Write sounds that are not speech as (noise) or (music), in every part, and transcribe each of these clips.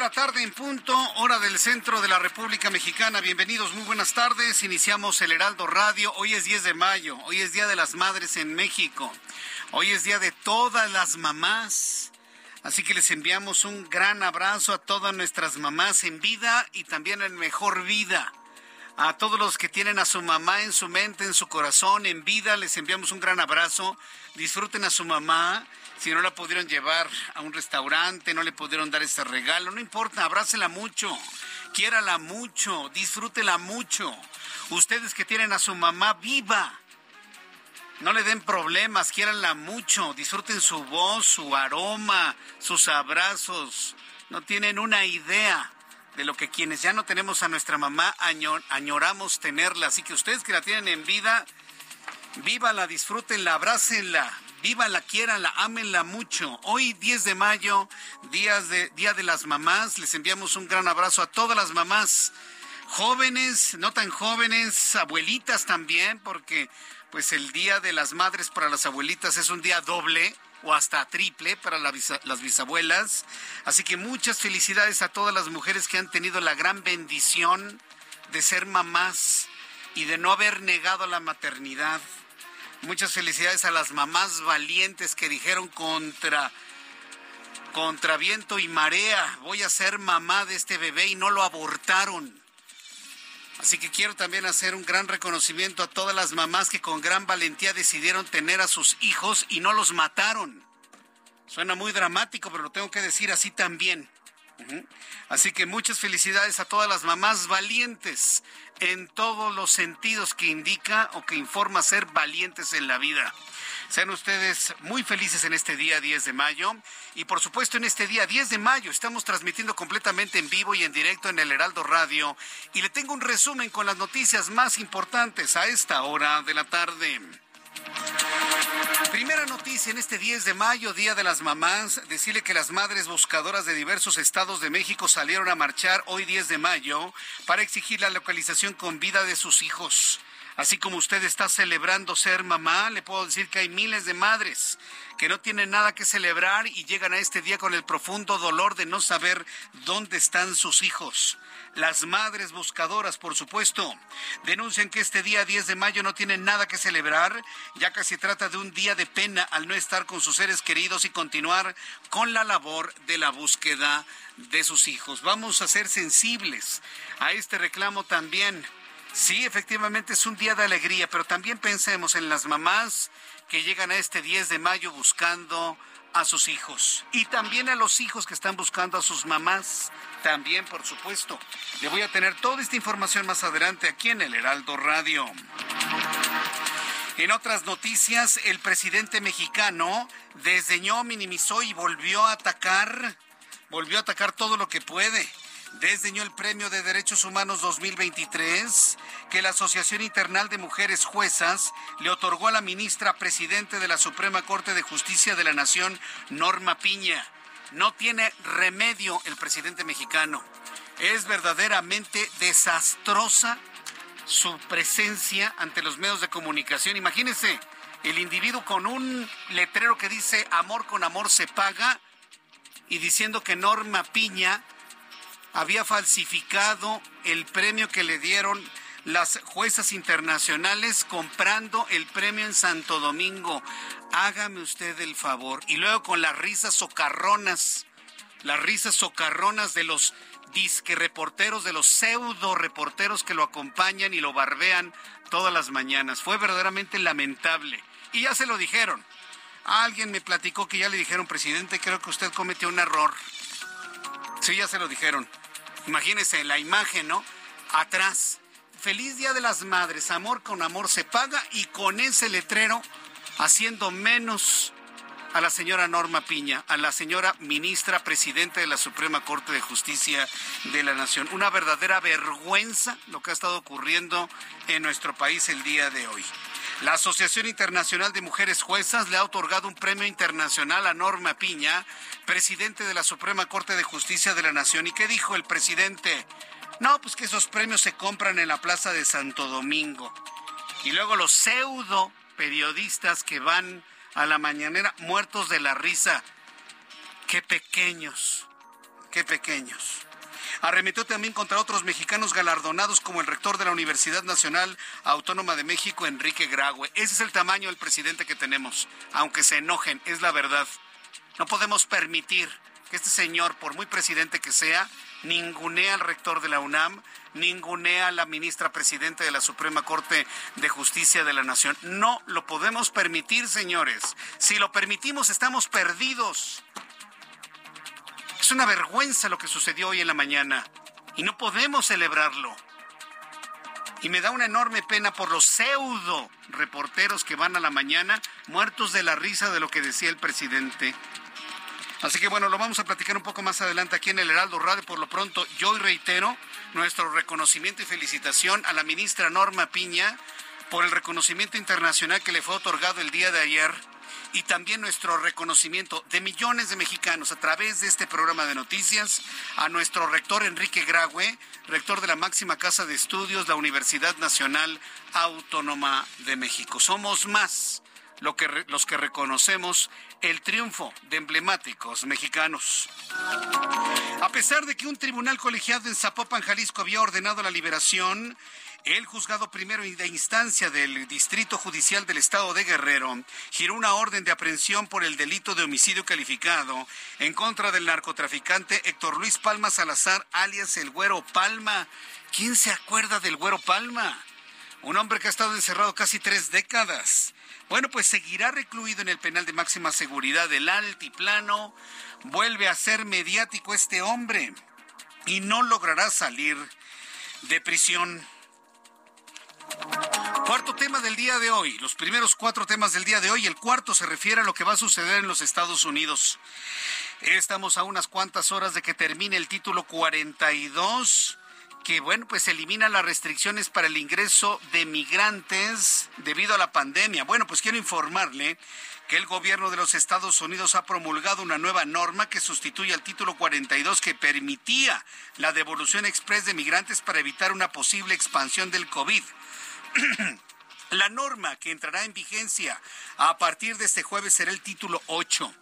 De la tarde en punto, hora del centro de la República Mexicana. Bienvenidos, muy buenas tardes. Iniciamos el Heraldo Radio. Hoy es 10 de mayo, hoy es Día de las Madres en México. Hoy es Día de todas las mamás. Así que les enviamos un gran abrazo a todas nuestras mamás en vida y también en mejor vida. A todos los que tienen a su mamá en su mente, en su corazón, en vida, les enviamos un gran abrazo. Disfruten a su mamá. Si no la pudieron llevar a un restaurante, no le pudieron dar ese regalo, no importa, abrácela mucho, quiérala mucho, disfrútela mucho. Ustedes que tienen a su mamá viva, no le den problemas, quiéranla mucho, disfruten su voz, su aroma, sus abrazos. No tienen una idea de lo que quienes ya no tenemos a nuestra mamá añor- añoramos tenerla. Así que ustedes que la tienen en vida, vívala, disfrútenla, abrácenla, vívala, quiéranla, ámenla mucho. Hoy 10 de mayo, días de, Día de las Mamás, les enviamos un gran abrazo a todas las mamás jóvenes, no tan jóvenes, abuelitas también, porque pues el Día de las Madres para las abuelitas es un día doble o hasta triple para las bisabuelas. Así que muchas felicidades a todas las mujeres que han tenido la gran bendición de ser mamás y de no haber negado la maternidad. Muchas felicidades a las mamás valientes que dijeron contra contra viento y marea, voy a ser mamá de este bebé y no lo abortaron. Así que quiero también hacer un gran reconocimiento a todas las mamás que con gran valentía decidieron tener a sus hijos y no los mataron. Suena muy dramático, pero lo tengo que decir así también. Así que muchas felicidades a todas las mamás valientes en todos los sentidos que indica o que informa ser valientes en la vida. Sean ustedes muy felices en este día 10 de mayo y por supuesto en este día 10 de mayo estamos transmitiendo completamente en vivo y en directo en el Heraldo Radio y le tengo un resumen con las noticias más importantes a esta hora de la tarde. Primera noticia en este 10 de mayo, Día de las Mamás, decirle que las madres buscadoras de diversos estados de México salieron a marchar hoy 10 de mayo para exigir la localización con vida de sus hijos. Así como usted está celebrando ser mamá, le puedo decir que hay miles de madres que no tienen nada que celebrar y llegan a este día con el profundo dolor de no saber dónde están sus hijos. Las madres buscadoras, por supuesto, denuncian que este día 10 de mayo no tienen nada que celebrar, ya que se trata de un día de pena al no estar con sus seres queridos y continuar con la labor de la búsqueda de sus hijos. Vamos a ser sensibles a este reclamo también. Sí, efectivamente es un día de alegría, pero también pensemos en las mamás que llegan a este 10 de mayo buscando a sus hijos y también a los hijos que están buscando a sus mamás, también por supuesto. Le voy a tener toda esta información más adelante aquí en el Heraldo Radio. En otras noticias, el presidente mexicano desdeñó, minimizó y volvió a atacar, volvió a atacar todo lo que puede. Desdeñó el Premio de Derechos Humanos 2023 que la Asociación Internal de Mujeres Juezas le otorgó a la ministra presidente de la Suprema Corte de Justicia de la Nación, Norma Piña. No tiene remedio el presidente mexicano. Es verdaderamente desastrosa su presencia ante los medios de comunicación. Imagínense, el individuo con un letrero que dice amor con amor se paga y diciendo que Norma Piña había falsificado el premio que le dieron las juezas internacionales comprando el premio en Santo Domingo. Hágame usted el favor. Y luego con las risas socarronas, las risas socarronas de los disque reporteros, de los pseudo reporteros que lo acompañan y lo barbean todas las mañanas. Fue verdaderamente lamentable. Y ya se lo dijeron. Alguien me platicó que ya le dijeron, presidente, creo que usted cometió un error. Sí, ya se lo dijeron. Imagínese la imagen, ¿no? Atrás. Feliz Día de las Madres, amor con amor se paga y con ese letrero haciendo menos a la señora Norma Piña, a la señora ministra presidenta de la Suprema Corte de Justicia de la Nación. Una verdadera vergüenza lo que ha estado ocurriendo en nuestro país el día de hoy. La Asociación Internacional de Mujeres Juezas le ha otorgado un premio internacional a Norma Piña, presidente de la Suprema Corte de Justicia de la Nación. ¿Y qué dijo el presidente? No, pues que esos premios se compran en la Plaza de Santo Domingo. Y luego los pseudo periodistas que van a la mañanera muertos de la risa. Qué pequeños, qué pequeños. Arremetió también contra otros mexicanos galardonados como el rector de la Universidad Nacional Autónoma de México, Enrique Graue. Ese es el tamaño del presidente que tenemos, aunque se enojen, es la verdad. No podemos permitir que este señor, por muy presidente que sea, ningunea al rector de la UNAM, ningunea a la ministra presidente de la Suprema Corte de Justicia de la Nación. No lo podemos permitir, señores. Si lo permitimos, estamos perdidos. Es una vergüenza lo que sucedió hoy en la mañana y no podemos celebrarlo. Y me da una enorme pena por los pseudo reporteros que van a la mañana muertos de la risa de lo que decía el presidente. Así que bueno, lo vamos a platicar un poco más adelante aquí en el Heraldo Radio. Por lo pronto, yo reitero nuestro reconocimiento y felicitación a la ministra Norma Piña por el reconocimiento internacional que le fue otorgado el día de ayer y también nuestro reconocimiento de millones de mexicanos a través de este programa de noticias a nuestro rector Enrique Graue, rector de la máxima casa de estudios, la Universidad Nacional Autónoma de México. Somos más los que reconocemos el triunfo de emblemáticos mexicanos. A pesar de que un tribunal colegiado en Zapopan, Jalisco, había ordenado la liberación, el juzgado primero de instancia del Distrito Judicial del Estado de Guerrero giró una orden de aprehensión por el delito de homicidio calificado en contra del narcotraficante Héctor Luis Palma Salazar, alias el Güero Palma. ¿Quién se acuerda del Güero Palma? Un hombre que ha estado encerrado casi tres décadas bueno, pues seguirá recluido en el penal de máxima seguridad del altiplano. Vuelve a ser mediático este hombre y no logrará salir de prisión. Cuarto tema del día de hoy, los primeros cuatro temas del día de hoy, el cuarto se refiere a lo que va a suceder en los Estados Unidos. Estamos a unas cuantas horas de que termine el título 42 que bueno, pues elimina las restricciones para el ingreso de migrantes debido a la pandemia. Bueno, pues quiero informarle que el gobierno de los Estados Unidos ha promulgado una nueva norma que sustituye al título 42 que permitía la devolución express de migrantes para evitar una posible expansión del COVID. La norma que entrará en vigencia a partir de este jueves será el título 8.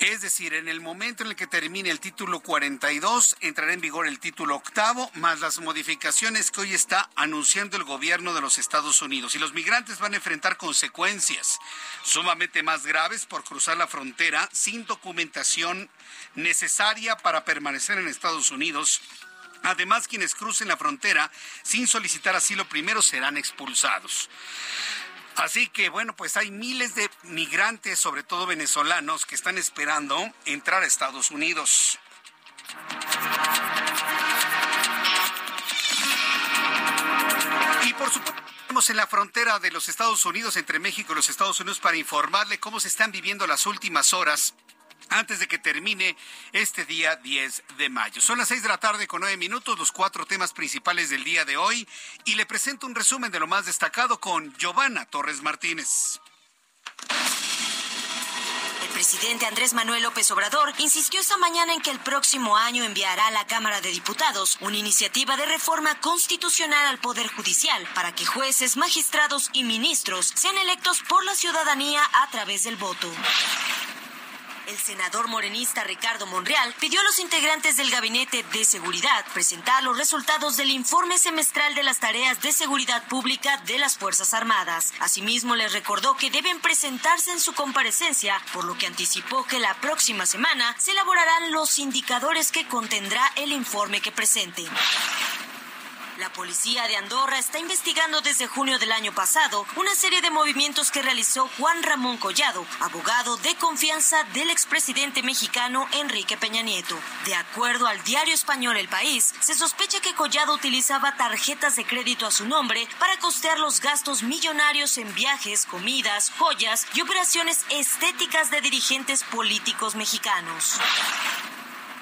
Es decir, en el momento en el que termine el título 42, entrará en vigor el título octavo, más las modificaciones que hoy está anunciando el gobierno de los Estados Unidos. Y los migrantes van a enfrentar consecuencias sumamente más graves por cruzar la frontera sin documentación necesaria para permanecer en Estados Unidos. Además, quienes crucen la frontera sin solicitar asilo primero serán expulsados. Así que bueno, pues hay miles de migrantes, sobre todo venezolanos, que están esperando entrar a Estados Unidos. Y por supuesto, estamos en la frontera de los Estados Unidos, entre México y los Estados Unidos, para informarle cómo se están viviendo las últimas horas antes de que termine este día 10 de mayo. Son las 6 de la tarde con 9 minutos, los cuatro temas principales del día de hoy y le presento un resumen de lo más destacado con Giovanna Torres Martínez. presidente Andrés Manuel López Obrador insistió esta mañana en que el próximo año enviará a la Cámara de Diputados una iniciativa de reforma constitucional al Poder Judicial para que jueces, magistrados y ministros sean electos por la ciudadanía a través del voto. El senador morenista Ricardo Monreal pidió a los integrantes del Gabinete de Seguridad presentar los resultados del informe semestral de las tareas de seguridad pública de las Fuerzas Armadas. Asimismo, les recordó que deben presentarse en su comparecencia, por lo que anticipó que la próxima semana se elaborarán los indicadores que contendrá el informe que presenten. La policía de Andorra está investigando desde junio del año pasado una serie de movimientos que realizó Juan Ramón Collado, abogado de confianza del expresidente mexicano Enrique Peña Nieto. De acuerdo al diario español El País, se sospecha que Collado utilizaba tarjetas de crédito a su nombre para costear los gastos millonarios en viajes, comidas, joyas y operaciones estéticas de dirigentes políticos mexicanos.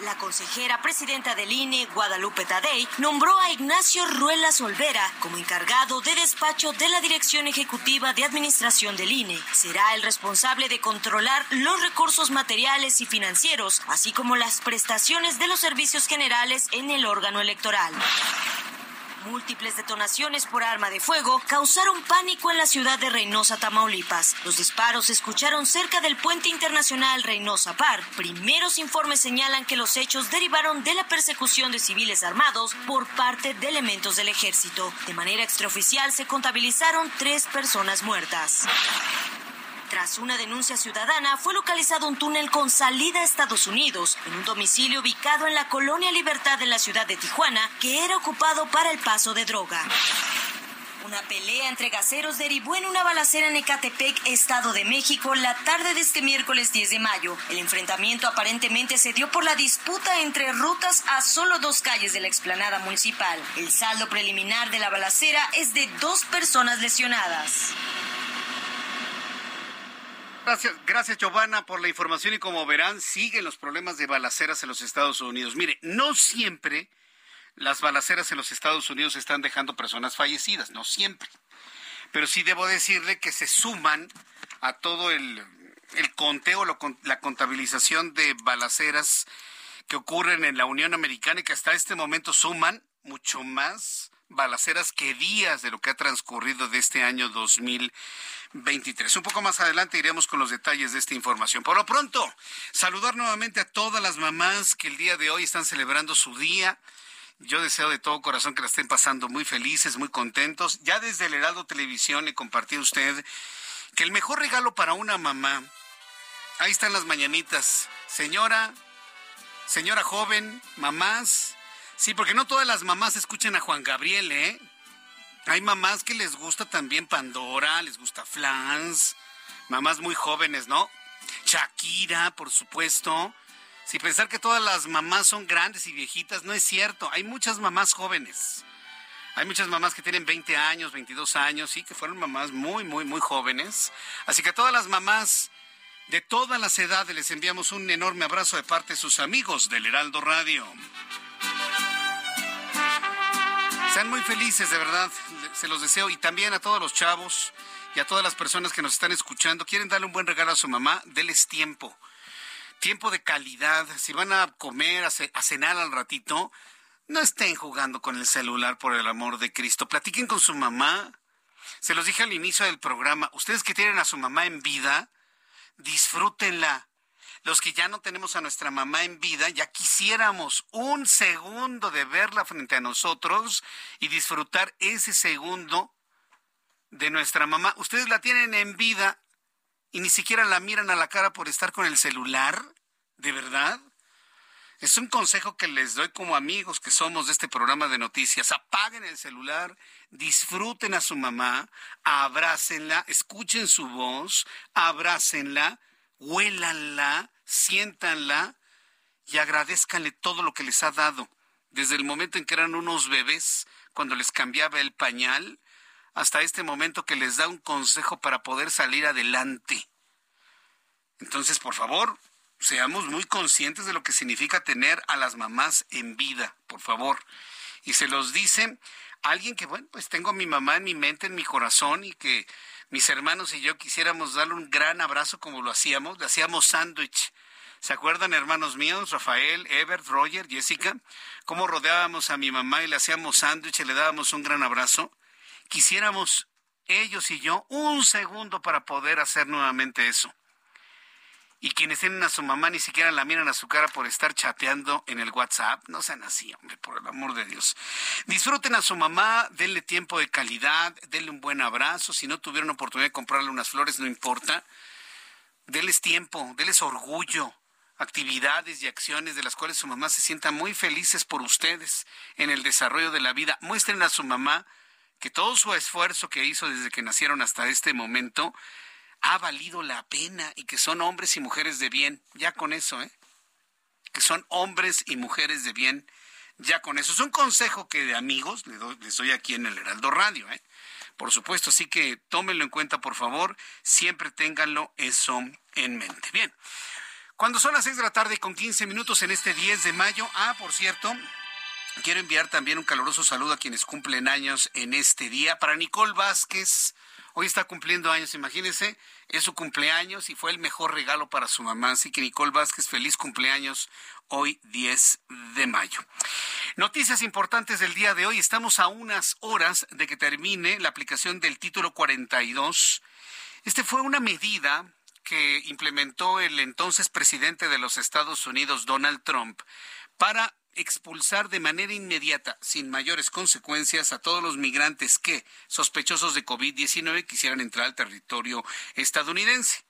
La consejera presidenta del INE, Guadalupe Tadei, nombró a Ignacio Ruelas Olvera como encargado de despacho de la Dirección Ejecutiva de Administración del INE. Será el responsable de controlar los recursos materiales y financieros, así como las prestaciones de los servicios generales en el órgano electoral. Múltiples detonaciones por arma de fuego causaron pánico en la ciudad de Reynosa, Tamaulipas. Los disparos se escucharon cerca del puente internacional Reynosa Par. Primeros informes señalan que los hechos derivaron de la persecución de civiles armados por parte de elementos del ejército. De manera extraoficial se contabilizaron tres personas muertas. Tras una denuncia ciudadana, fue localizado un túnel con salida a Estados Unidos en un domicilio ubicado en la colonia Libertad de la ciudad de Tijuana, que era ocupado para el paso de droga. Una pelea entre gaseros derivó en una balacera en Ecatepec, Estado de México, la tarde de este miércoles 10 de mayo. El enfrentamiento aparentemente se dio por la disputa entre rutas a solo dos calles de la explanada municipal. El saldo preliminar de la balacera es de dos personas lesionadas. Gracias, gracias Giovanna por la información y como verán siguen los problemas de balaceras en los Estados Unidos. Mire, no siempre las balaceras en los Estados Unidos están dejando personas fallecidas, no siempre. Pero sí debo decirle que se suman a todo el, conteo, la contabilización de balaceras que ocurren en la Unión Americana y que hasta este momento suman mucho más balaceras que días de lo que ha transcurrido de este año 2023. Un poco más adelante iremos con los detalles de esta información. Por lo pronto, saludar nuevamente a todas las mamás que el día de hoy están celebrando su día. Yo deseo de todo corazón que la estén pasando muy felices, muy contentos. Ya desde el Heraldo Televisión le compartí a usted que el mejor regalo para una mamá, ahí están las mañanitas. Señora, señora joven, mamás, Sí, porque no todas las mamás escuchan a Juan Gabriel, ¿eh? Hay mamás que les gusta también Pandora, les gusta Flans, mamás muy jóvenes, ¿no? Shakira, por supuesto. Si pensar que todas las mamás son grandes y viejitas, no es cierto. Hay muchas mamás jóvenes. Hay muchas mamás que tienen 20 años, 22 años, sí, que fueron mamás muy, muy, muy jóvenes. Así que a todas las mamás de todas las edades les enviamos un enorme abrazo de parte de sus amigos del Heraldo Radio. Sean muy felices, de verdad, se los deseo. Y también a todos los chavos y a todas las personas que nos están escuchando, quieren darle un buen regalo a su mamá, déles tiempo. Tiempo de calidad. Si van a comer, a cenar al ratito, no estén jugando con el celular por el amor de Cristo. Platiquen con su mamá. Se los dije al inicio del programa. Ustedes que tienen a su mamá en vida, disfrútenla los que ya no tenemos a nuestra mamá en vida, ya quisiéramos un segundo de verla frente a nosotros y disfrutar ese segundo de nuestra mamá. Ustedes la tienen en vida y ni siquiera la miran a la cara por estar con el celular, ¿de verdad? Es un consejo que les doy como amigos que somos de este programa de noticias. Apaguen el celular, disfruten a su mamá, abrácenla, escuchen su voz, abrácenla, huélanla, siéntanla y agradezcanle todo lo que les ha dado, desde el momento en que eran unos bebés, cuando les cambiaba el pañal, hasta este momento que les da un consejo para poder salir adelante. Entonces, por favor, seamos muy conscientes de lo que significa tener a las mamás en vida, por favor. Y se los dice alguien que, bueno, pues tengo a mi mamá en mi mente, en mi corazón y que mis hermanos y yo quisiéramos darle un gran abrazo como lo hacíamos, le hacíamos sándwich. ¿Se acuerdan, hermanos míos, Rafael, Ebert, Roger, Jessica? Cómo rodeábamos a mi mamá y le hacíamos sándwich y le dábamos un gran abrazo. Quisiéramos ellos y yo un segundo para poder hacer nuevamente eso. Y quienes tienen a su mamá ni siquiera la miran a su cara por estar chateando en el WhatsApp. No sean así, hombre, por el amor de Dios. Disfruten a su mamá, denle tiempo de calidad, denle un buen abrazo. Si no tuvieron oportunidad de comprarle unas flores, no importa. Denles tiempo, denles orgullo, actividades y acciones de las cuales su mamá se sienta muy felices por ustedes en el desarrollo de la vida. Muestren a su mamá que todo su esfuerzo que hizo desde que nacieron hasta este momento ha valido la pena y que son hombres y mujeres de bien. Ya con eso, ¿eh? Que son hombres y mujeres de bien. Ya con eso. Es un consejo que de amigos les doy, aquí en el Heraldo Radio, ¿eh? Por supuesto, así que tómenlo en cuenta, por favor. Siempre ténganlo eso en mente. Bien. Cuando son las seis de la tarde con 15 minutos en este 10 de mayo. Ah, por cierto, quiero enviar también un caluroso saludo a quienes cumplen años en este día. Para Nicole Vázquez, Hoy está cumpliendo años, imagínense, es su cumpleaños y fue el mejor regalo para su mamá. Así que Nicole Vázquez, feliz cumpleaños hoy 10 de mayo. Noticias importantes del día de hoy. Estamos a unas horas de que termine la aplicación del título 42. Este fue una medida que implementó el entonces presidente de los Estados Unidos, Donald Trump, para expulsar de manera inmediata, sin mayores consecuencias, a todos los migrantes que, sospechosos de COVID-19, quisieran entrar al territorio estadounidense.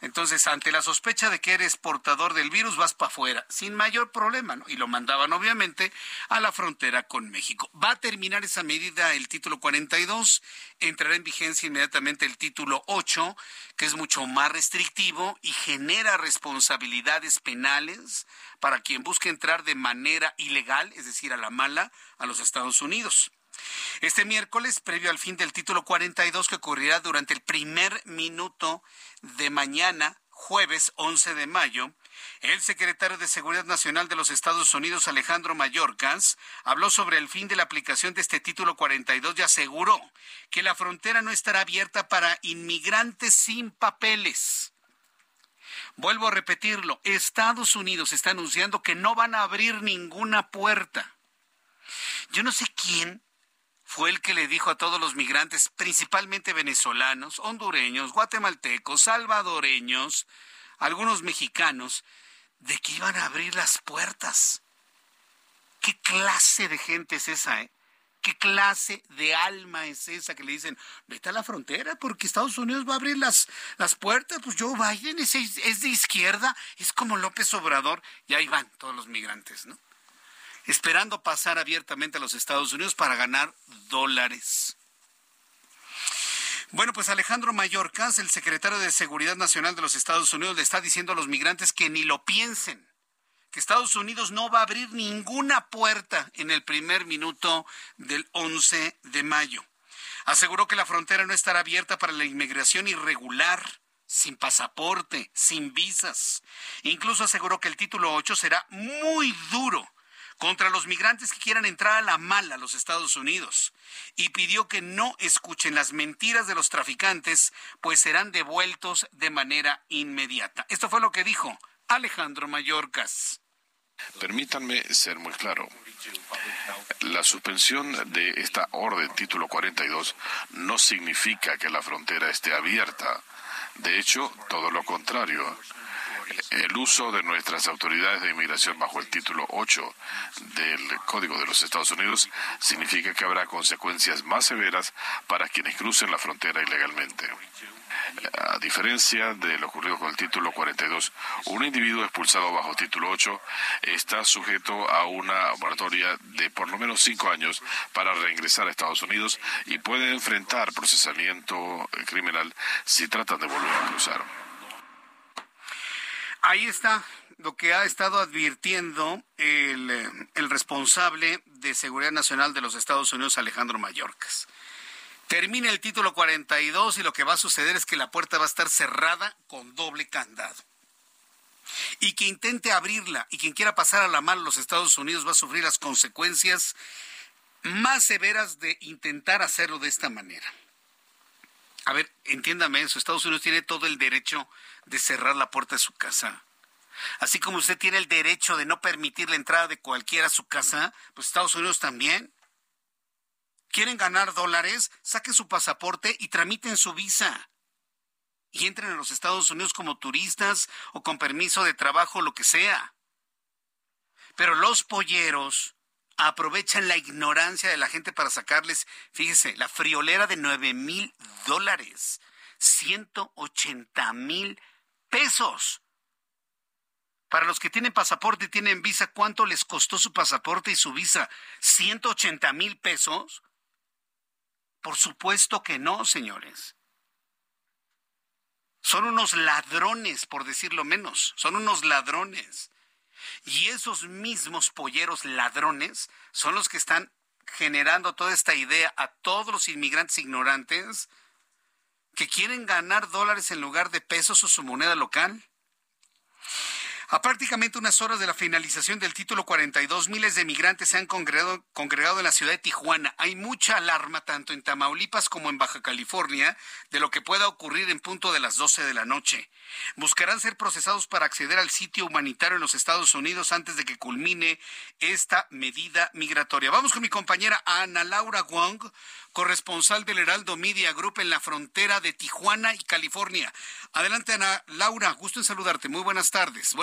Entonces, ante la sospecha de que eres portador del virus, vas para afuera, sin mayor problema, ¿no? Y lo mandaban, obviamente, a la frontera con México. Va a terminar esa medida el título 42, entrará en vigencia inmediatamente el título 8, que es mucho más restrictivo y genera responsabilidades penales para quien busque entrar de manera ilegal, es decir, a la mala, a los Estados Unidos. Este miércoles, previo al fin del título 42 que ocurrirá durante el primer minuto de mañana, jueves 11 de mayo, el secretario de Seguridad Nacional de los Estados Unidos, Alejandro Mayorkas, habló sobre el fin de la aplicación de este título 42 y aseguró que la frontera no estará abierta para inmigrantes sin papeles. Vuelvo a repetirlo, Estados Unidos está anunciando que no van a abrir ninguna puerta. Yo no sé quién fue el que le dijo a todos los migrantes, principalmente venezolanos, hondureños, guatemaltecos, salvadoreños, algunos mexicanos, de que iban a abrir las puertas. ¿Qué clase de gente es esa, eh? ¿Qué clase de alma es esa que le dicen, vete a la frontera porque Estados Unidos va a abrir las, las puertas? Pues Joe Biden es, es de izquierda, es como López Obrador, y ahí van todos los migrantes, ¿no? Esperando pasar abiertamente a los Estados Unidos para ganar dólares. Bueno, pues Alejandro Mayorkas, el secretario de Seguridad Nacional de los Estados Unidos, le está diciendo a los migrantes que ni lo piensen, que Estados Unidos no va a abrir ninguna puerta en el primer minuto del 11 de mayo. Aseguró que la frontera no estará abierta para la inmigración irregular, sin pasaporte, sin visas. Incluso aseguró que el título 8 será muy duro contra los migrantes que quieran entrar a la mala a los Estados Unidos y pidió que no escuchen las mentiras de los traficantes, pues serán devueltos de manera inmediata. Esto fue lo que dijo Alejandro Mayorkas. Permítanme ser muy claro. La suspensión de esta orden título 42 no significa que la frontera esté abierta. De hecho, todo lo contrario el uso de nuestras autoridades de inmigración bajo el título 8 del Código de los Estados Unidos significa que habrá consecuencias más severas para quienes crucen la frontera ilegalmente. A diferencia de lo ocurrido con el título 42, un individuo expulsado bajo título 8 está sujeto a una moratoria de por lo menos cinco años para reingresar a Estados Unidos y puede enfrentar procesamiento criminal si tratan de volver a cruzar. Ahí está lo que ha estado advirtiendo el, eh, el, responsable de Seguridad Nacional de los Estados Unidos, Alejandro Mayorkas. Termina el título 42 y lo que va a suceder es que la puerta va a estar cerrada con doble candado. Y quien intente abrirla y quien quiera pasar a la mano los Estados Unidos va a sufrir las consecuencias más severas de intentar hacerlo de esta manera. A ver, entiéndame eso. Estados Unidos tiene todo el derecho de cerrar la puerta de su casa. Así como usted tiene el derecho de no permitir la entrada de cualquiera a su casa, pues Estados Unidos también. ¿Quieren ganar dólares? Saquen su pasaporte y tramiten su visa. Y entren a los Estados Unidos como turistas o con permiso de trabajo, lo que sea. Pero los polleros aprovechan la ignorancia de la gente para sacarles, fíjese, la friolera de nueve mil dólares, 180 mil pesos. Para los que tienen pasaporte y tienen visa, ¿cuánto les costó su pasaporte y su visa? ¿180 mil pesos? Por supuesto que no, señores. Son unos ladrones, por decirlo menos. Son unos ladrones. Y esos mismos polleros ladrones son los que están generando toda esta idea a todos los inmigrantes ignorantes que quieren ganar dólares en lugar de pesos o su moneda local. A prácticamente unas horas de la finalización del título 42, miles de migrantes se han congregado, congregado, en la ciudad de Tijuana. Hay mucha alarma tanto en Tamaulipas como en Baja California de lo que pueda ocurrir en punto de las 12 de la noche. Buscarán ser procesados para acceder al sitio humanitario en los Estados Unidos antes de que culmine esta medida migratoria. Vamos con mi compañera Ana Laura Wong, corresponsal del Heraldo Media Group en la frontera de Tijuana y California. Adelante, Ana Laura, gusto en saludarte. Muy buenas tardes.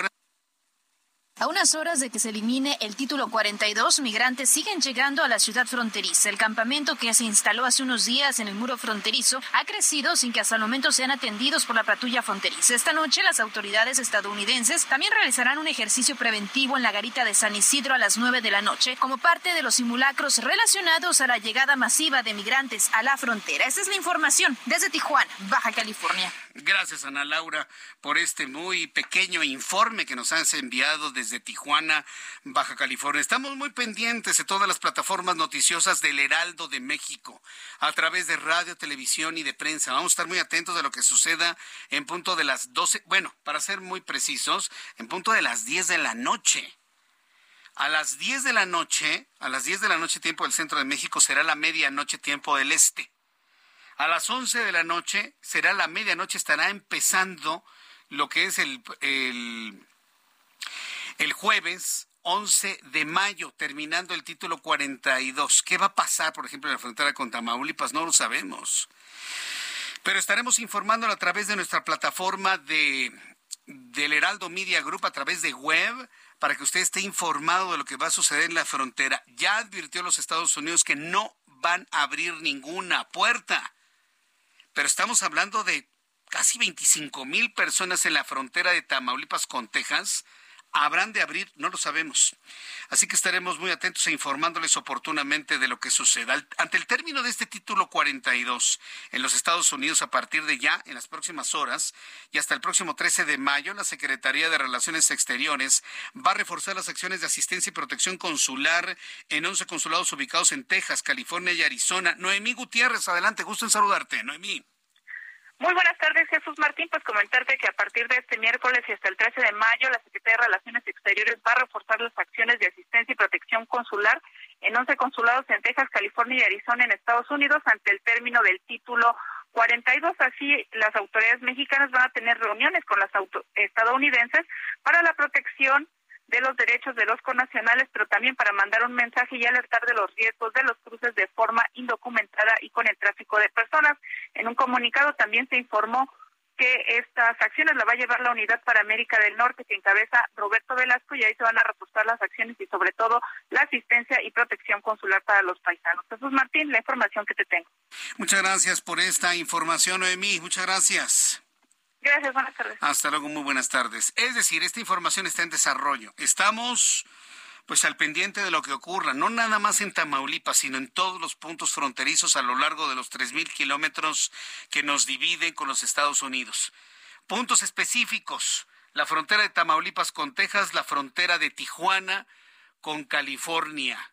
A unas horas de que se elimine el título 42, migrantes siguen llegando a la ciudad fronteriza. El campamento que se instaló hace unos días en el muro fronterizo ha crecido sin que hasta el momento sean atendidos por la patrulla fronteriza. Esta noche las autoridades estadounidenses también realizarán un ejercicio preventivo en la garita de San Isidro a las 9 de la noche como parte de los simulacros relacionados a la llegada masiva de migrantes a la frontera. Esta es la información desde Tijuana, Baja California. Gracias, Ana Laura, por este muy pequeño informe que nos has enviado desde Tijuana, Baja California. Estamos muy pendientes de todas las plataformas noticiosas del Heraldo de México, a través de radio, televisión y de prensa. Vamos a estar muy atentos de lo que suceda en punto de las 12, bueno, para ser muy precisos, en punto de las 10 de la noche. A las 10 de la noche, a las 10 de la noche tiempo del centro de México será la medianoche tiempo del este. A las 11 de la noche, será la medianoche, estará empezando lo que es el, el, el jueves 11 de mayo, terminando el título 42. ¿Qué va a pasar, por ejemplo, en la frontera con Tamaulipas? No lo sabemos. Pero estaremos informándolo a través de nuestra plataforma de, del Heraldo Media Group, a través de web, para que usted esté informado de lo que va a suceder en la frontera. Ya advirtió los Estados Unidos que no van a abrir ninguna puerta pero estamos hablando de casi 25 mil personas en la frontera de Tamaulipas con Texas. ¿Habrán de abrir? No lo sabemos. Así que estaremos muy atentos e informándoles oportunamente de lo que suceda. Ante el término de este título 42 en los Estados Unidos, a partir de ya, en las próximas horas y hasta el próximo 13 de mayo, la Secretaría de Relaciones Exteriores va a reforzar las acciones de asistencia y protección consular en 11 consulados ubicados en Texas, California y Arizona. Noemí Gutiérrez, adelante, gusto en saludarte. Noemí. Muy buenas tardes, Jesús Martín. Pues comentarte que a partir de este miércoles y hasta el 13 de mayo, la Secretaría de Relaciones Exteriores va a reforzar las acciones de asistencia y protección consular en 11 consulados en Texas, California y Arizona en Estados Unidos ante el término del título 42. Así, las autoridades mexicanas van a tener reuniones con las estadounidenses para la protección de los derechos de los connacionales, pero también para mandar un mensaje y alertar de los riesgos de los cruces de forma indocumentada y con el tráfico de personas. En un comunicado también se informó que estas acciones la va a llevar la Unidad para América del Norte que encabeza Roberto Velasco y ahí se van a reforzar las acciones y sobre todo la asistencia y protección consular para los paisanos. Jesús Martín, la información que te tengo. Muchas gracias por esta información, Noemí. Muchas gracias. Gracias, buenas tardes. Hasta luego, muy buenas tardes. Es decir, esta información está en desarrollo. Estamos pues al pendiente de lo que ocurra, no nada más en Tamaulipas, sino en todos los puntos fronterizos a lo largo de los 3.000 kilómetros que nos dividen con los Estados Unidos. Puntos específicos, la frontera de Tamaulipas con Texas, la frontera de Tijuana con California.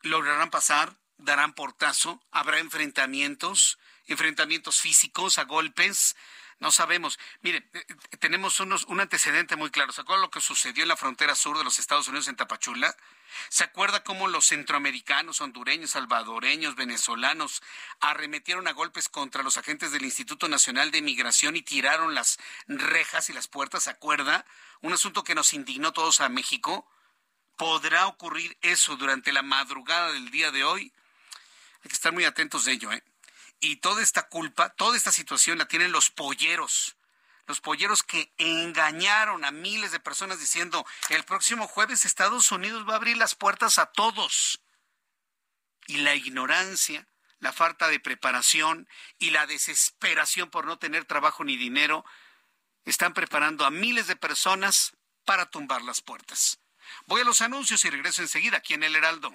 ¿Lograrán pasar? ¿Darán portazo? ¿Habrá enfrentamientos? ¿Enfrentamientos físicos a golpes? No sabemos. Mire, eh, eh, tenemos unos, un antecedente muy claro. ¿Se acuerda lo que sucedió en la frontera sur de los Estados Unidos en Tapachula? ¿Se acuerda cómo los centroamericanos, hondureños, salvadoreños, venezolanos arremetieron a golpes contra los agentes del Instituto Nacional de Migración y tiraron las rejas y las puertas? ¿Se acuerda? Un asunto que nos indignó todos a México. ¿Podrá ocurrir eso durante la madrugada del día de hoy? Hay que estar muy atentos de ello, ¿eh? Y toda esta culpa, toda esta situación la tienen los polleros. Los polleros que engañaron a miles de personas diciendo, el próximo jueves Estados Unidos va a abrir las puertas a todos. Y la ignorancia, la falta de preparación y la desesperación por no tener trabajo ni dinero están preparando a miles de personas para tumbar las puertas. Voy a los anuncios y regreso enseguida aquí en el Heraldo.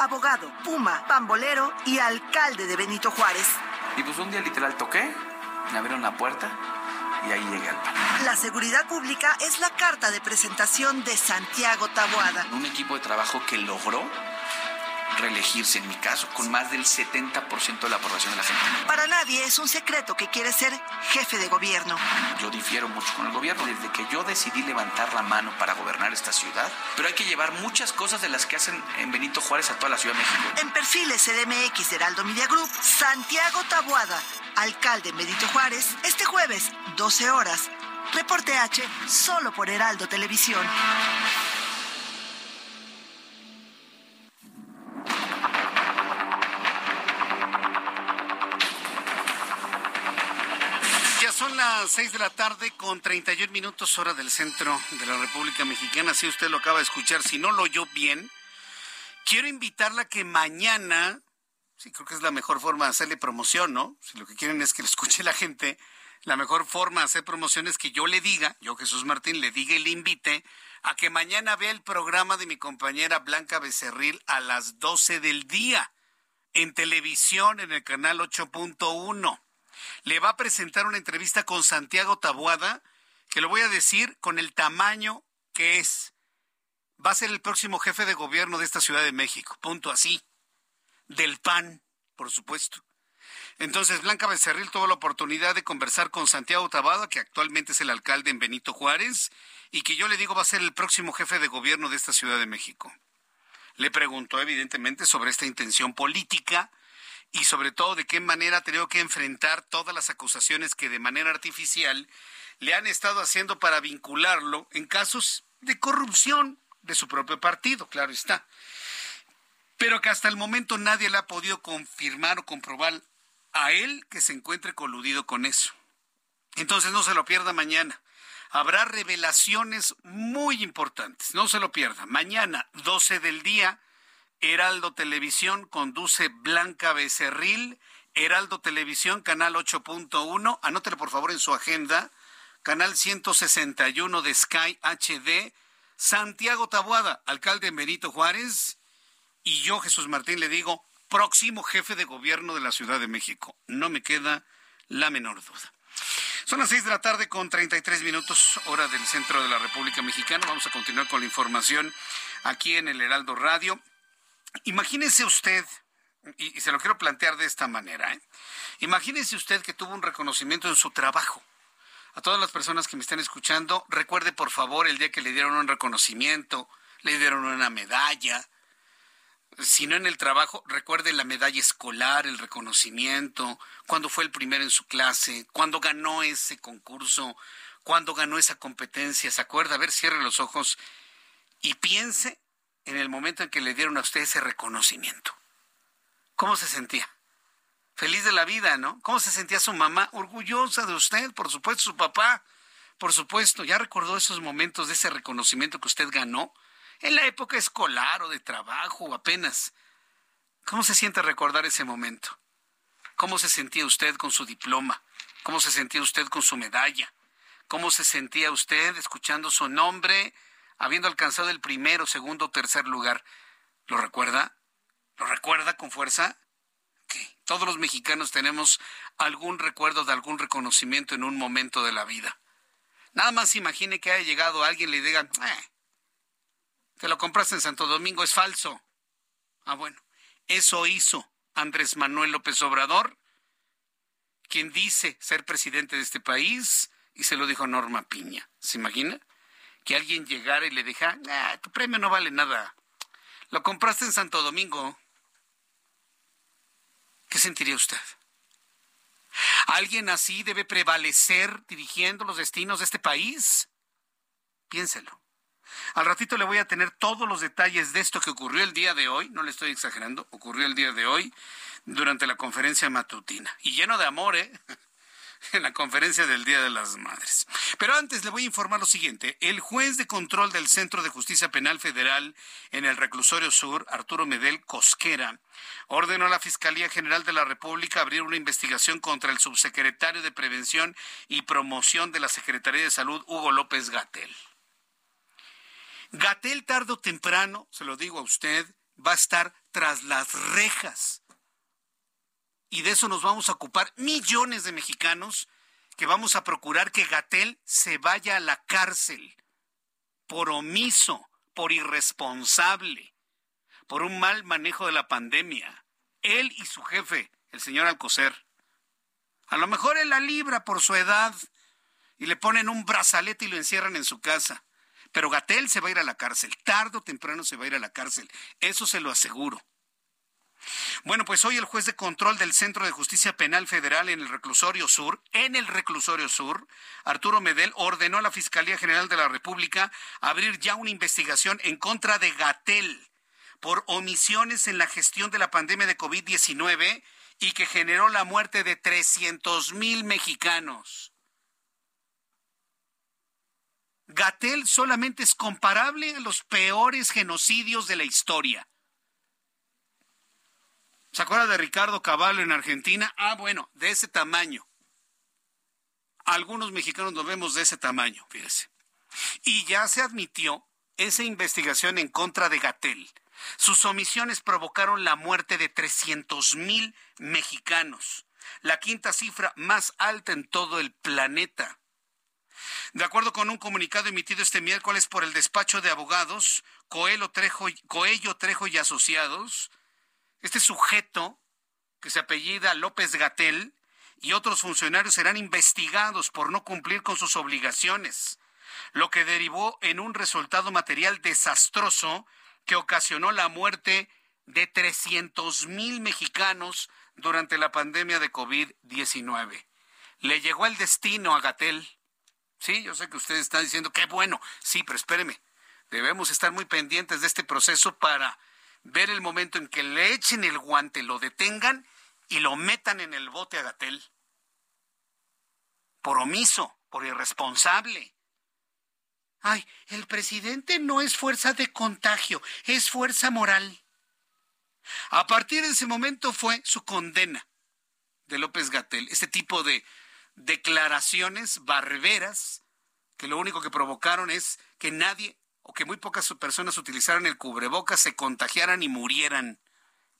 abogado, puma, pambolero y alcalde de Benito Juárez. Y pues un día literal toqué, me abrieron la puerta y ahí llegué al pan. La seguridad pública es la carta de presentación de Santiago Taboada. Un equipo de trabajo que logró reelegirse en mi caso, con más del 70% de la aprobación de la gente. Para nadie es un secreto que quiere ser jefe de gobierno. Yo difiero mucho con el gobierno desde que yo decidí levantar la mano para gobernar esta ciudad, pero hay que llevar muchas cosas de las que hacen en Benito Juárez a toda la Ciudad de México. En perfiles CDMX de Heraldo Media Group, Santiago Tabuada, alcalde Benito Juárez, este jueves, 12 horas. Reporte H, solo por Heraldo Televisión. Las seis de la tarde con 31 minutos hora del centro de la República Mexicana. Si usted lo acaba de escuchar, si no lo oyó bien, quiero invitarla a que mañana, sí, creo que es la mejor forma de hacerle promoción, ¿no? Si lo que quieren es que lo escuche la gente, la mejor forma de hacer promoción es que yo le diga, yo Jesús Martín, le diga y le invite a que mañana vea el programa de mi compañera Blanca Becerril a las 12 del día en televisión en el canal 8.1 le va a presentar una entrevista con Santiago Tabuada, que lo voy a decir con el tamaño que es. Va a ser el próximo jefe de gobierno de esta Ciudad de México, punto así. Del PAN, por supuesto. Entonces, Blanca Becerril tuvo la oportunidad de conversar con Santiago Tabuada, que actualmente es el alcalde en Benito Juárez, y que yo le digo va a ser el próximo jefe de gobierno de esta Ciudad de México. Le preguntó, evidentemente, sobre esta intención política y sobre todo de qué manera ha tenido que enfrentar todas las acusaciones que de manera artificial le han estado haciendo para vincularlo en casos de corrupción de su propio partido, claro está. Pero que hasta el momento nadie le ha podido confirmar o comprobar a él que se encuentre coludido con eso. Entonces no se lo pierda mañana. Habrá revelaciones muy importantes. No se lo pierda. Mañana, 12 del día, Heraldo Televisión conduce Blanca Becerril. Heraldo Televisión, canal 8.1. Anótelo por favor en su agenda. Canal 161 de Sky HD. Santiago Tabuada, alcalde Benito Juárez. Y yo, Jesús Martín, le digo, próximo jefe de gobierno de la Ciudad de México. No me queda la menor duda. Son las seis de la tarde con 33 minutos, hora del centro de la República Mexicana. Vamos a continuar con la información aquí en el Heraldo Radio. Imagínese usted, y, se lo quiero plantear de esta manera, ¿eh? imagínese usted que tuvo un reconocimiento en su trabajo. A todas las personas que me están escuchando, recuerde por favor el día que le dieron un reconocimiento, le dieron una medalla, si no en el trabajo, recuerde la medalla escolar, el reconocimiento, cuando fue el primero en su clase, cuando ganó ese concurso, cuando ganó esa competencia. ¿Se acuerda? A ver, cierre los ojos y piense en el momento en que le dieron a usted ese reconocimiento. ¿Cómo se sentía? Feliz de la vida, ¿no? ¿Cómo se sentía su mamá? Orgullosa de usted, por supuesto, su papá, por supuesto. ¿Ya recordó esos momentos de ese reconocimiento que usted ganó? En la época escolar o de trabajo apenas. ¿Cómo se siente recordar ese momento? ¿Cómo se sentía usted con su diploma? ¿Cómo se sentía usted con su medalla? ¿Cómo se sentía usted escuchando su nombre, habiendo alcanzado el primero, segundo tercer lugar? ¿Lo recuerda? ¿Lo recuerda con fuerza? Todos los mexicanos tenemos algún recuerdo de algún reconocimiento en un momento de la vida. Nada más imagine que haya llegado alguien y le diga, eh, te lo compraste en Santo Domingo, es falso. Ah, bueno, eso hizo Andrés Manuel López Obrador, quien dice ser presidente de este país, y se lo dijo Norma Piña. ¿Se imagina? Que alguien llegara y le dijera, ah, tu premio no vale nada. Lo compraste en Santo Domingo. ¿Qué sentiría usted? ¿Alguien así debe prevalecer dirigiendo los destinos de este país? Piénselo. Al ratito le voy a tener todos los detalles de esto que ocurrió el día de hoy, no le estoy exagerando, ocurrió el día de hoy durante la conferencia matutina. Y lleno de amor, ¿eh? (laughs) en la conferencia del Día de las Madres. Pero antes le voy a informar lo siguiente. El juez de control del Centro de Justicia Penal Federal en el Reclusorio Sur, Arturo Medel Cosquera, ordenó a la Fiscalía General de la República abrir una investigación contra el subsecretario de Prevención y Promoción de la Secretaría de Salud, Hugo López Gatel. Gatel tarde o temprano, se lo digo a usted, va a estar tras las rejas. Y de eso nos vamos a ocupar millones de mexicanos que vamos a procurar que Gatel se vaya a la cárcel por omiso, por irresponsable, por un mal manejo de la pandemia. Él y su jefe, el señor Alcocer. A lo mejor él la libra por su edad y le ponen un brazalete y lo encierran en su casa. Pero Gatel se va a ir a la cárcel, tarde o temprano se va a ir a la cárcel, eso se lo aseguro. Bueno, pues hoy el juez de control del Centro de Justicia Penal Federal en el Reclusorio Sur, en el Reclusorio Sur, Arturo Medel, ordenó a la Fiscalía General de la República abrir ya una investigación en contra de Gatel por omisiones en la gestión de la pandemia de COVID-19 y que generó la muerte de 300 mil mexicanos. Gatel solamente es comparable a los peores genocidios de la historia. ¿Se acuerda de Ricardo Cavallo en Argentina? Ah, bueno, de ese tamaño. Algunos mexicanos lo vemos de ese tamaño, fíjese. Y ya se admitió esa investigación en contra de Gatel. Sus omisiones provocaron la muerte de 300 mil mexicanos, la quinta cifra más alta en todo el planeta. De acuerdo con un comunicado emitido este miércoles por el despacho de abogados Coelho Trejo, Coello Trejo y Asociados, este sujeto, que se apellida López Gatel, y otros funcionarios serán investigados por no cumplir con sus obligaciones, lo que derivó en un resultado material desastroso que ocasionó la muerte de 300 mil mexicanos durante la pandemia de COVID-19. Le llegó el destino a Gatel. Sí, yo sé que ustedes están diciendo, qué bueno. Sí, pero espéreme. Debemos estar muy pendientes de este proceso para ver el momento en que le echen el guante, lo detengan y lo metan en el bote a Gatel. Por omiso, por irresponsable. Ay, el presidente no es fuerza de contagio, es fuerza moral. A partir de ese momento fue su condena de López Gatel, este tipo de declaraciones barberas que lo único que provocaron es que nadie que muy pocas personas utilizaran el cubrebocas, se contagiaran y murieran.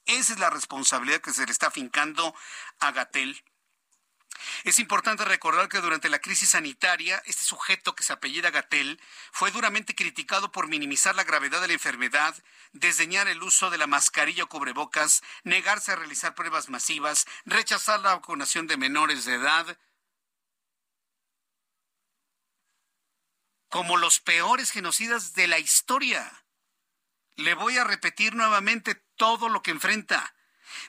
Esa es la responsabilidad que se le está afincando a Gatel. Es importante recordar que durante la crisis sanitaria, este sujeto que se apellida Gatel fue duramente criticado por minimizar la gravedad de la enfermedad, desdeñar el uso de la mascarilla o cubrebocas, negarse a realizar pruebas masivas, rechazar la vacunación de menores de edad, como los peores genocidas de la historia. Le voy a repetir nuevamente todo lo que enfrenta.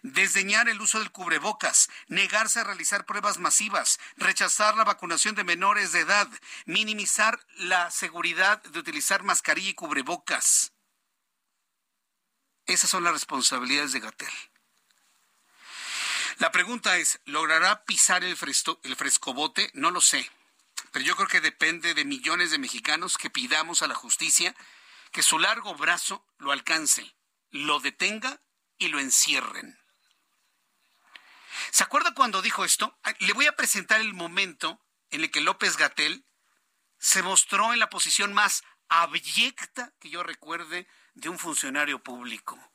Desdeñar el uso del cubrebocas, negarse a realizar pruebas masivas, rechazar la vacunación de menores de edad, minimizar la seguridad de utilizar mascarilla y cubrebocas. Esas son las responsabilidades de Gatel. La pregunta es, ¿logrará pisar el, el frescobote? No lo sé. Pero yo creo que depende de millones de mexicanos que pidamos a la justicia que su largo brazo lo alcance, lo detenga y lo encierren. ¿Se acuerda cuando dijo esto? Le voy a presentar el momento en el que López Gatel se mostró en la posición más abyecta que yo recuerde de un funcionario público.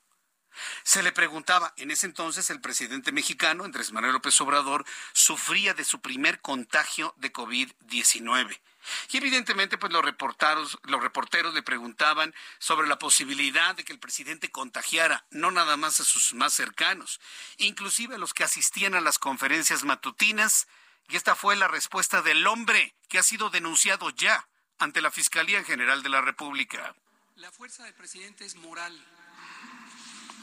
Se le preguntaba, en ese entonces el presidente mexicano, Andrés Manuel López Obrador, sufría de su primer contagio de COVID-19. Y evidentemente, pues los reporteros, los reporteros le preguntaban sobre la posibilidad de que el presidente contagiara no nada más a sus más cercanos, inclusive a los que asistían a las conferencias matutinas. Y esta fue la respuesta del hombre que ha sido denunciado ya ante la Fiscalía General de la República. La fuerza del presidente es moral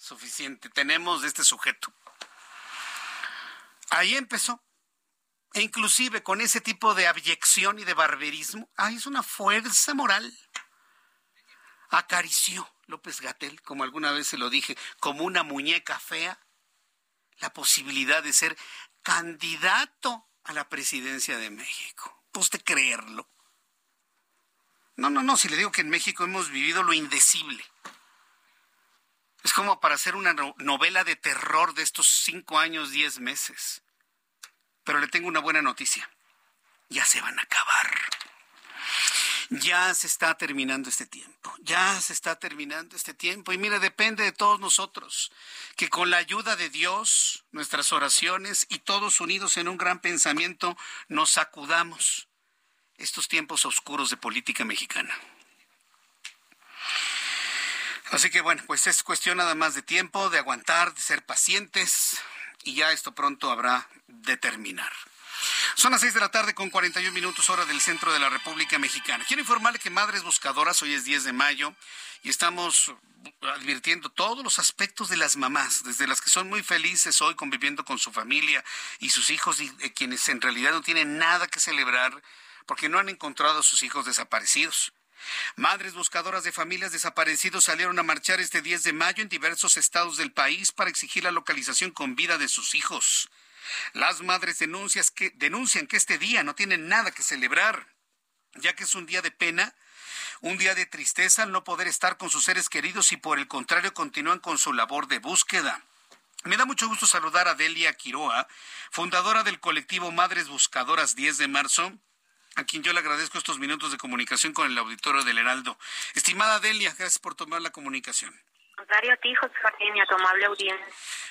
suficiente tenemos de este sujeto. Ahí empezó. E inclusive con ese tipo de abyección y de barberismo, ahí es una fuerza moral. Acarició López Gatel, como alguna vez se lo dije, como una muñeca fea, la posibilidad de ser candidato a la presidencia de México. Pues de creerlo. No, no, no, si le digo que en México hemos vivido lo indecible. Es como para hacer una novela de terror de estos cinco años, diez meses. Pero le tengo una buena noticia. Ya se van a acabar. Ya se está terminando este tiempo. Ya se está terminando este tiempo. Y mira, depende de todos nosotros. Que con la ayuda de Dios, nuestras oraciones y todos unidos en un gran pensamiento, nos sacudamos estos tiempos oscuros de política mexicana. Así que bueno, pues es cuestión nada más de tiempo, de aguantar, de ser pacientes y ya esto pronto habrá de terminar. Son las seis de la tarde con 41 minutos hora del centro de la República Mexicana. Quiero informarle que Madres Buscadoras, hoy es 10 de mayo, y estamos advirtiendo todos los aspectos de las mamás, desde las que son muy felices hoy conviviendo con su familia y sus hijos, y quienes en realidad no tienen nada que celebrar porque no han encontrado a sus hijos desaparecidos. Madres buscadoras de familias desaparecidos salieron a marchar este 10 de mayo en diversos estados del país para exigir la localización con vida de sus hijos. Las madres que, denuncian que este día no tienen nada que celebrar, ya que es un día de pena, un día de tristeza al no poder estar con sus seres queridos y por el contrario continúan con su labor de búsqueda. Me da mucho gusto saludar a Delia Quiroa, fundadora del colectivo Madres Buscadoras 10 de marzo, a quien yo le agradezco estos minutos de comunicación con el auditorio del Heraldo. Estimada Delia, gracias por tomar la comunicación. Contrario a ti, José Martín, a tu amable audiencia.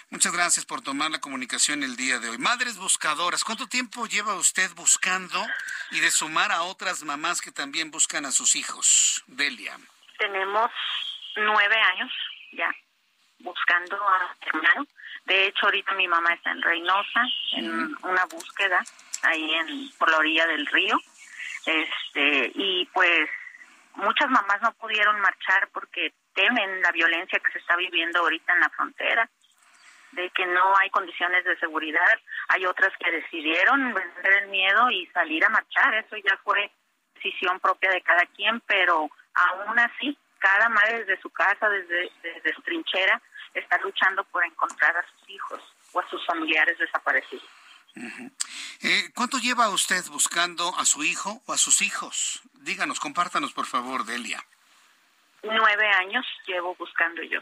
Muchas gracias por tomar la comunicación el día de hoy. Madres buscadoras, ¿cuánto tiempo lleva usted buscando y de sumar a otras mamás que también buscan a sus hijos? Delia. Tenemos nueve años ya buscando a hermano. De hecho, ahorita mi mamá está en Reynosa, en una búsqueda ahí en por la orilla del río. Este, y pues muchas mamás no pudieron marchar porque temen la violencia que se está viviendo ahorita en la frontera, de que no hay condiciones de seguridad. Hay otras que decidieron vencer el miedo y salir a marchar. Eso ya fue decisión propia de cada quien, pero aún así, cada madre desde su casa, desde, desde trinchera, está luchando por encontrar a sus hijos o a sus familiares desaparecidos. Eh, ¿Cuánto lleva usted buscando a su hijo o a sus hijos? Díganos, compártanos por favor, Delia. Nueve años llevo buscando yo.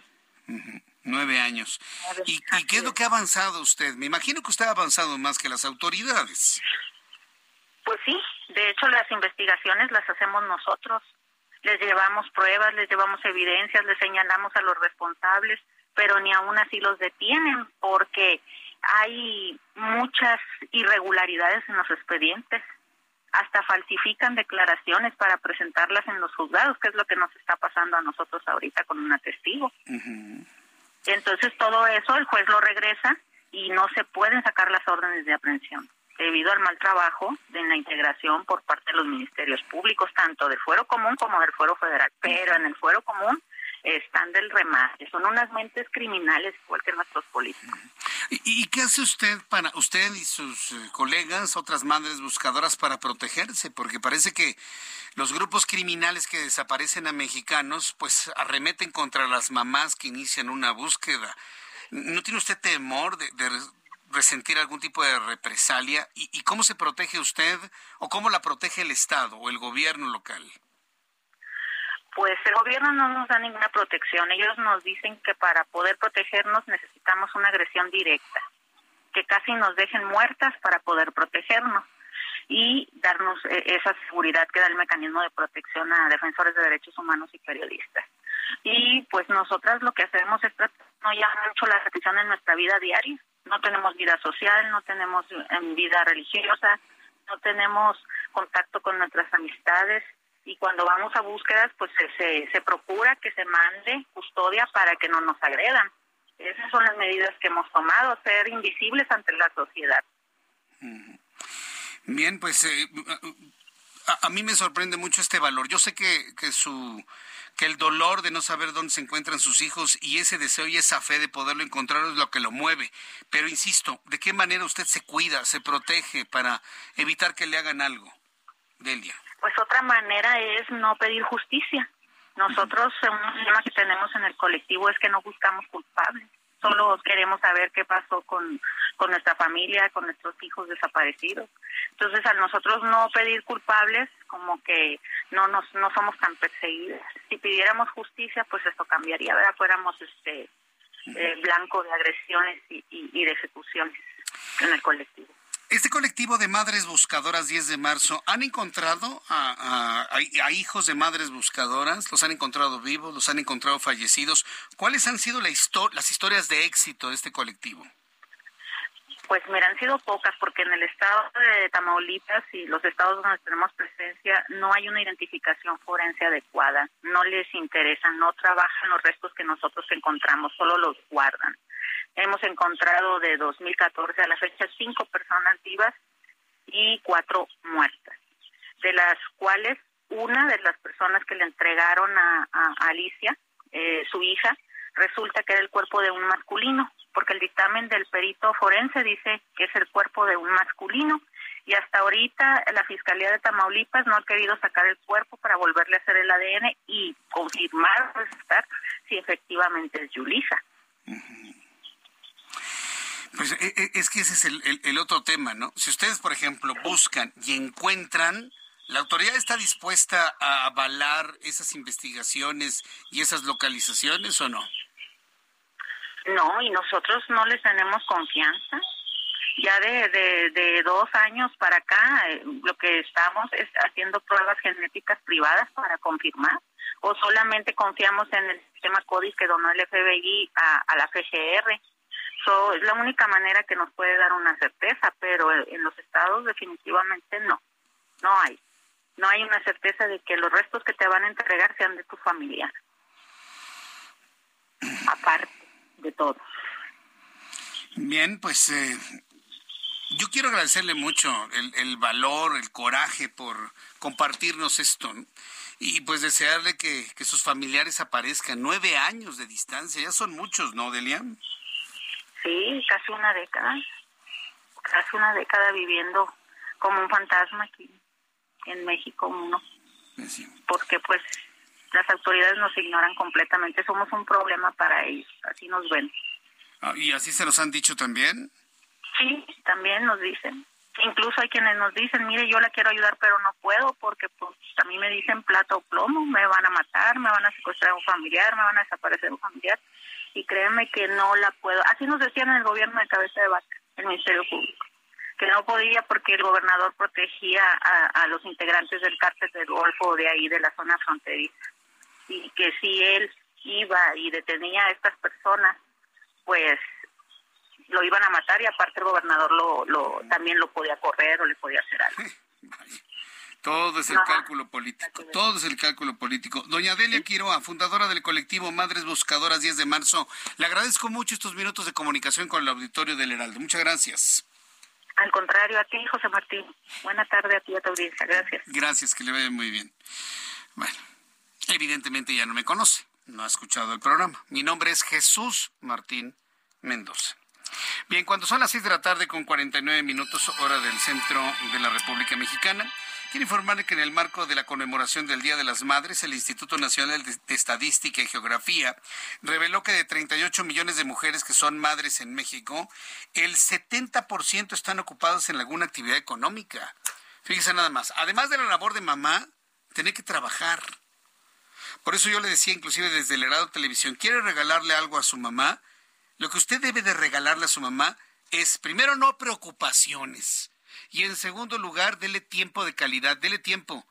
Nueve años. ¿Y, qué es lo que ha avanzado usted? Me imagino que usted ha avanzado más que las autoridades. Pues sí, de hecho las investigaciones las hacemos nosotros. Les llevamos pruebas, les llevamos evidencias, les señalamos a los responsables, pero ni aún así los detienen porque hay muchas irregularidades en los expedientes. Hasta falsifican declaraciones para presentarlas en los juzgados, que es lo que nos está pasando a nosotros ahorita con un testigo. Entonces todo eso el juez lo regresa y no se pueden sacar las órdenes de aprehensión debido al mal trabajo de la integración por parte de los ministerios públicos, tanto del fuero común como del fuero federal. Pero en el fuero común están del remate, son unas mentes criminales igual que nuestros políticos. ¿Y, qué hace usted para usted y sus eh, colegas, otras madres buscadoras para protegerse? Porque parece que los grupos criminales que desaparecen a mexicanos, pues arremeten contra las mamás que inician una búsqueda. ¿No tiene usted temor de, resentir algún tipo de represalia? ¿Y, cómo se protege usted o cómo la protege el Estado o el gobierno local? Pues el gobierno no nos da ninguna protección. Ellos nos dicen que para poder protegernos necesitamos una agresión directa, que casi nos dejen muertas para poder protegernos y darnos eh, esa seguridad que da el mecanismo de protección a defensores de derechos humanos y periodistas. Y pues nosotras lo que hacemos es no llama mucho la atención en nuestra vida diaria no tenemos vida social, no tenemos vida religiosa, no tenemos contacto con nuestras amistades y cuando vamos a búsquedas pues se, se, procura que se mande custodia para que no nos agredan. Esas son las medidas que hemos tomado, ser invisibles ante la sociedad. Bien, pues eh, a, a, mí me sorprende mucho este valor. Yo sé que, que su que el dolor de no saber dónde se encuentran sus hijos y ese deseo y esa fe de poderlo encontrar es lo que lo mueve. Pero insisto, ¿de qué manera usted se cuida, se protege para evitar que le hagan algo? Delia. Pues otra manera es no pedir justicia. Nosotros, un problema que tenemos en el colectivo es que no buscamos culpables solo queremos saber qué pasó con, con nuestra familia, con nuestros hijos desaparecidos. Entonces, a nosotros no pedir culpables, como que no nos no somos tan perseguidas. Si pidiéramos justicia, pues esto cambiaría, ¿verdad? Fuéramos este eh, blanco de agresiones y, y de ejecuciones en el colectivo. Este colectivo de madres buscadoras 10 de marzo, ¿han encontrado a, hijos de madres buscadoras? ¿Los han encontrado vivos? ¿Los han encontrado fallecidos? ¿Cuáles han sido las historias de éxito de este colectivo? Pues mira, han sido pocas porque en el estado de Tamaulipas y los estados donde tenemos presencia no hay una identificación forense adecuada, no les interesa, no trabajan los restos que nosotros encontramos, solo los guardan. Hemos encontrado de 2014 a la fecha cinco personas vivas y cuatro muertas, de las cuales una de las personas que le entregaron a, Alicia, eh, su hija, resulta que era el cuerpo de un masculino, porque el dictamen del perito forense dice que es el cuerpo de un masculino y hasta ahorita la Fiscalía de Tamaulipas no ha querido sacar el cuerpo para volverle a hacer el ADN y confirmar si efectivamente es Yulisa. Pues e, e, es que ese es el, otro tema, ¿no? Si ustedes, por ejemplo, buscan y encuentran, ¿la autoridad está dispuesta a avalar esas investigaciones y esas localizaciones o no? No, y nosotros no les tenemos confianza. Ya de, de, dos años para acá, eh, lo que estamos es haciendo pruebas genéticas privadas para confirmar, o solamente confiamos en el sistema CODIS que donó el FBI a, a la FGR es la única manera que nos puede dar una certeza, pero en los estados definitivamente no, no hay. No hay una certeza de que los restos que te van a entregar sean de tu familia. Aparte de todo. Bien, pues eh, yo quiero agradecerle mucho el, valor, el coraje por compartirnos esto. Y pues desearle que, que sus familiares aparezcan. Nueve años de distancia, ya son muchos, ¿no, Delia? Sí, casi una década, casi una década viviendo como un fantasma aquí en México uno. Porque pues las autoridades nos ignoran completamente, somos un problema para ellos, así nos ven. Ah, ¿Y así se los han dicho también? Sí, también nos dicen. Incluso hay quienes nos dicen, mire, yo la quiero ayudar, pero no puedo porque pues a mí me dicen plata o plomo, me van a matar, me van a secuestrar a un familiar, me van a desaparecer un familiar y créeme que no la puedo. Así nos decían en el gobierno de cabeza de vaca, el Ministerio Público, que no podía porque el gobernador protegía a, los integrantes del cártel del Golfo de ahí, de la zona fronteriza, y que si él iba y detenía a estas personas pues lo iban a matar y aparte el gobernador lo, lo también lo podía correr o le podía hacer algo. (laughs) Todo es el cálculo político, todo es el cálculo político. Doña Delia Quiroa, fundadora del colectivo Madres Buscadoras 10 de marzo, le agradezco mucho estos minutos de comunicación con el auditorio del Heraldo. Muchas gracias. Al contrario, a ti, José Martín. Buena tarde a ti y a tu audiencia. Gracias. Gracias, que le vaya muy bien. Bueno, evidentemente ya no me conoce, no ha escuchado el programa. Mi nombre es Jesús Martín Mendoza. Bien, cuando son las 6 de la tarde con 49 minutos hora del centro de la República Mexicana, quiero informarle que en el marco de la conmemoración del Día de las Madres, el Instituto Nacional de Estadística y Geografía reveló que de 38 millones de mujeres que son madres en México, el 70% están ocupados en alguna actividad económica. Fíjese nada más, además de la labor de mamá, tiene que trabajar. Por eso yo le decía, inclusive desde el Herado Televisión, ¿quiere regalarle algo a su mamá? Lo que usted debe de regalarle a su mamá es, primero, no preocupaciones. Y en segundo lugar, dele tiempo de calidad, dele tiempo.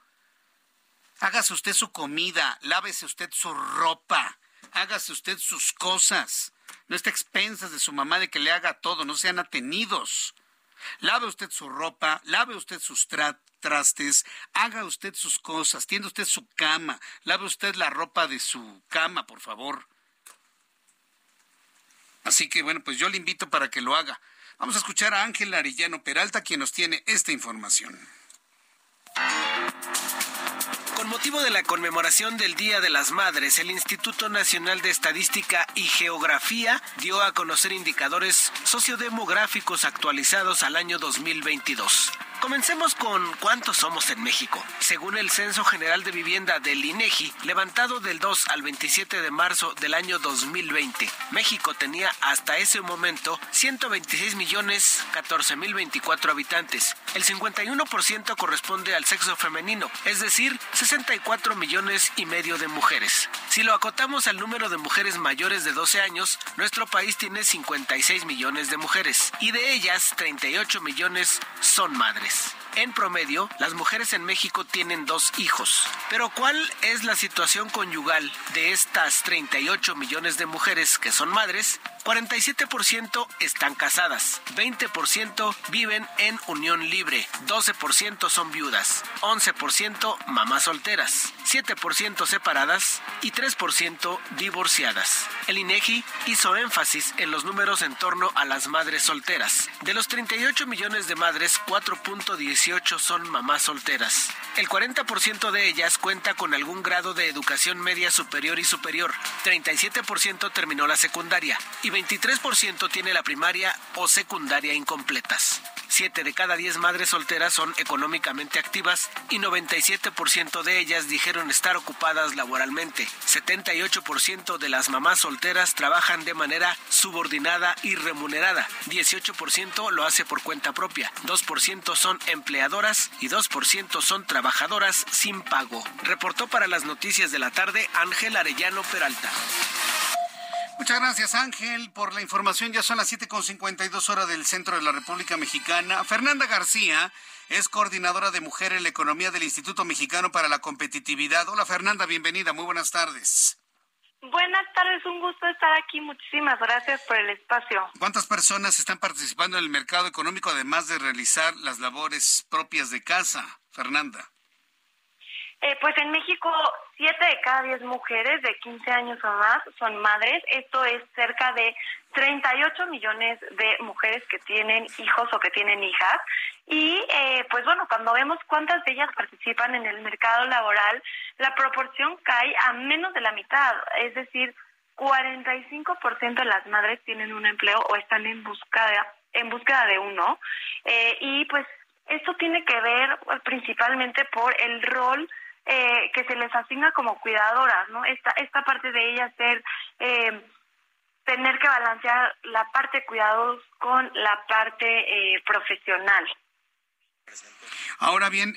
Hágase usted su comida, lávese usted su ropa, hágase usted sus cosas. No esté expensas de su mamá de que le haga todo, no sean atenidos. Lave usted su ropa, lave usted sus trastes, haga usted sus cosas, tienda usted su cama, lave usted la ropa de su cama, por favor. Así que bueno, pues yo le invito para que lo haga. Vamos a escuchar a Ángel Arellano Peralta, quien nos tiene esta información. Con motivo de la conmemoración del Día de las Madres, el Instituto Nacional de Estadística y Geografía dio a conocer indicadores sociodemográficos actualizados al año 2022. Comencemos con cuántos somos en México. Según el Censo General de Vivienda del INEGI, levantado del 2 al 27 de marzo del año 2020, México tenía hasta ese momento 126 millones 14 mil 24 habitantes. El 51% corresponde al sexo femenino, es decir, 64 millones y medio de mujeres. Si lo acotamos al número de mujeres mayores de 12 años, nuestro país tiene 56 millones de mujeres y de ellas 38 millones son madres. En promedio, las mujeres en México tienen dos hijos. Pero ¿cuál es la situación conyugal de estas 38 millones de mujeres que son madres? 47% están casadas, 20% viven en unión libre, 12% son viudas, 11% mamás solteras, 7% separadas y 3% divorciadas. El INEGI hizo énfasis en los números en torno a las madres solteras. De los 38 millones de madres, 4.18 son mamás solteras. El 40% de ellas cuenta con algún grado de educación media superior y superior. 37% terminó la secundaria y 23% tiene la primaria o secundaria incompletas. 7 de cada 10 madres solteras son económicamente activas y 97% de ellas dijeron estar ocupadas laboralmente. 78% de las mamás solteras trabajan de manera subordinada y remunerada. 18% lo hace por cuenta propia. 2% son empleadoras y 2% son trabajadoras sin pago. Reportó para las noticias de la tarde Ángel Arellano Peralta. Muchas gracias Ángel por la información. Ya son las 7.52 horas del centro de la República Mexicana. Fernanda García es coordinadora de Mujer en la Economía del Instituto Mexicano para la Competitividad. Hola Fernanda, bienvenida. Muy buenas tardes. Buenas tardes, un gusto estar aquí. Muchísimas gracias por el espacio. ¿Cuántas personas están participando en el mercado económico además de realizar las labores propias de casa, Fernanda? Eh, pues en México, siete de cada diez mujeres de 15 años o más son madres. Esto es cerca de 38 millones de mujeres que tienen hijos o que tienen hijas. Y eh, pues bueno, cuando vemos cuántas de ellas participan en el mercado laboral, la proporción cae a menos de la mitad. Es decir, 45% de las madres tienen un empleo o están en búsqueda, en búsqueda de uno. Eh, y pues esto tiene que ver pues, principalmente por el rol eh, que se les asigna como cuidadoras, ¿no? Esta, esta parte de ellas ser, eh, tener que balancear la parte cuidados con la parte eh, profesional. Ahora bien,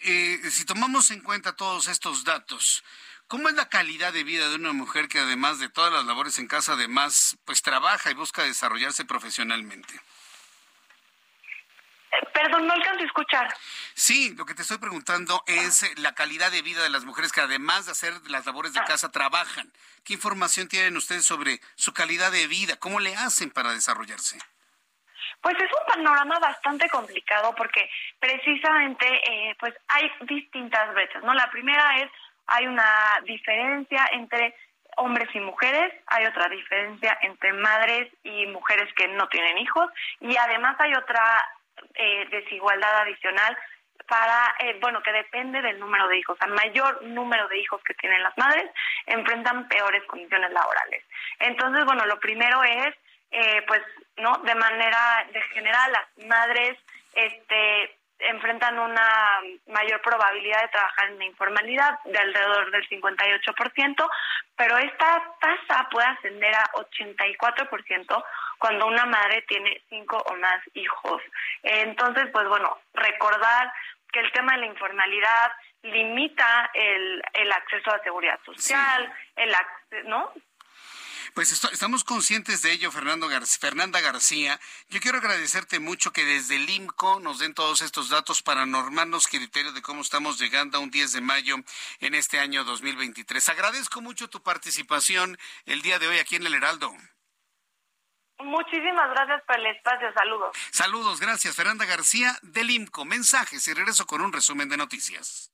si tomamos en cuenta todos estos datos, ¿Cómo es la calidad de vida de una mujer que además de todas las labores en casa, además, pues trabaja y busca desarrollarse profesionalmente? Eh, perdón, no alcanzo a escuchar. Sí, lo que te estoy preguntando es eh, la calidad de vida de las mujeres que además de hacer las labores de ah. casa trabajan. ¿Qué información tienen ustedes sobre su calidad de vida? ¿Cómo le hacen para desarrollarse? Pues es un panorama bastante complicado porque precisamente eh, pues hay distintas brechas, ¿no? La primera es hay una diferencia entre hombres y mujeres, hay otra diferencia entre madres y mujeres que no tienen hijos y además hay otra eh, desigualdad adicional para, eh, bueno, que depende del número de hijos. A mayor número de hijos que tienen las madres, enfrentan peores condiciones laborales. Entonces, bueno, lo primero es, eh, pues, ¿no? De manera de general, las madres, este, enfrentan una mayor probabilidad de trabajar en la informalidad de alrededor del 58%, pero esta tasa puede ascender a 84% cuando una madre tiene cinco o más hijos. Entonces, pues bueno, recordar que el tema de la informalidad limita el, el acceso a seguridad social, el ¿no? Pues estamos conscientes de ello, Fernando Fernanda García. Yo quiero agradecerte mucho que desde el IMCO nos den todos estos datos para normarnos criterios de cómo estamos llegando a un 10 de mayo en este año 2023. Agradezco mucho tu participación el día de hoy aquí en el Heraldo. Muchísimas gracias por el espacio. Saludos. Saludos, gracias. Fernanda García del IMCO. Mensajes y regreso con un resumen de noticias.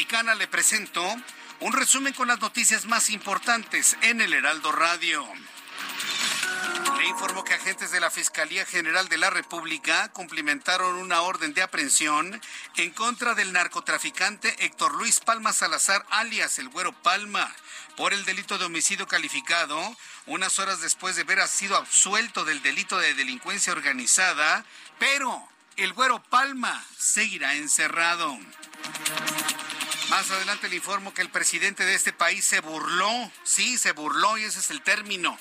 Mexicana, le presento un resumen con las noticias más importantes en el Heraldo Radio. Le informo que agentes de la Fiscalía General de la República cumplimentaron una orden de aprehensión en contra del narcotraficante Héctor Luis Palma Salazar, alias el Güero Palma, por el delito de homicidio calificado, unas horas después de haber sido absuelto del delito de delincuencia organizada, pero el güero Palma seguirá encerrado. Más adelante le informo que el presidente de este país se burló, sí, se burló y ese es el término.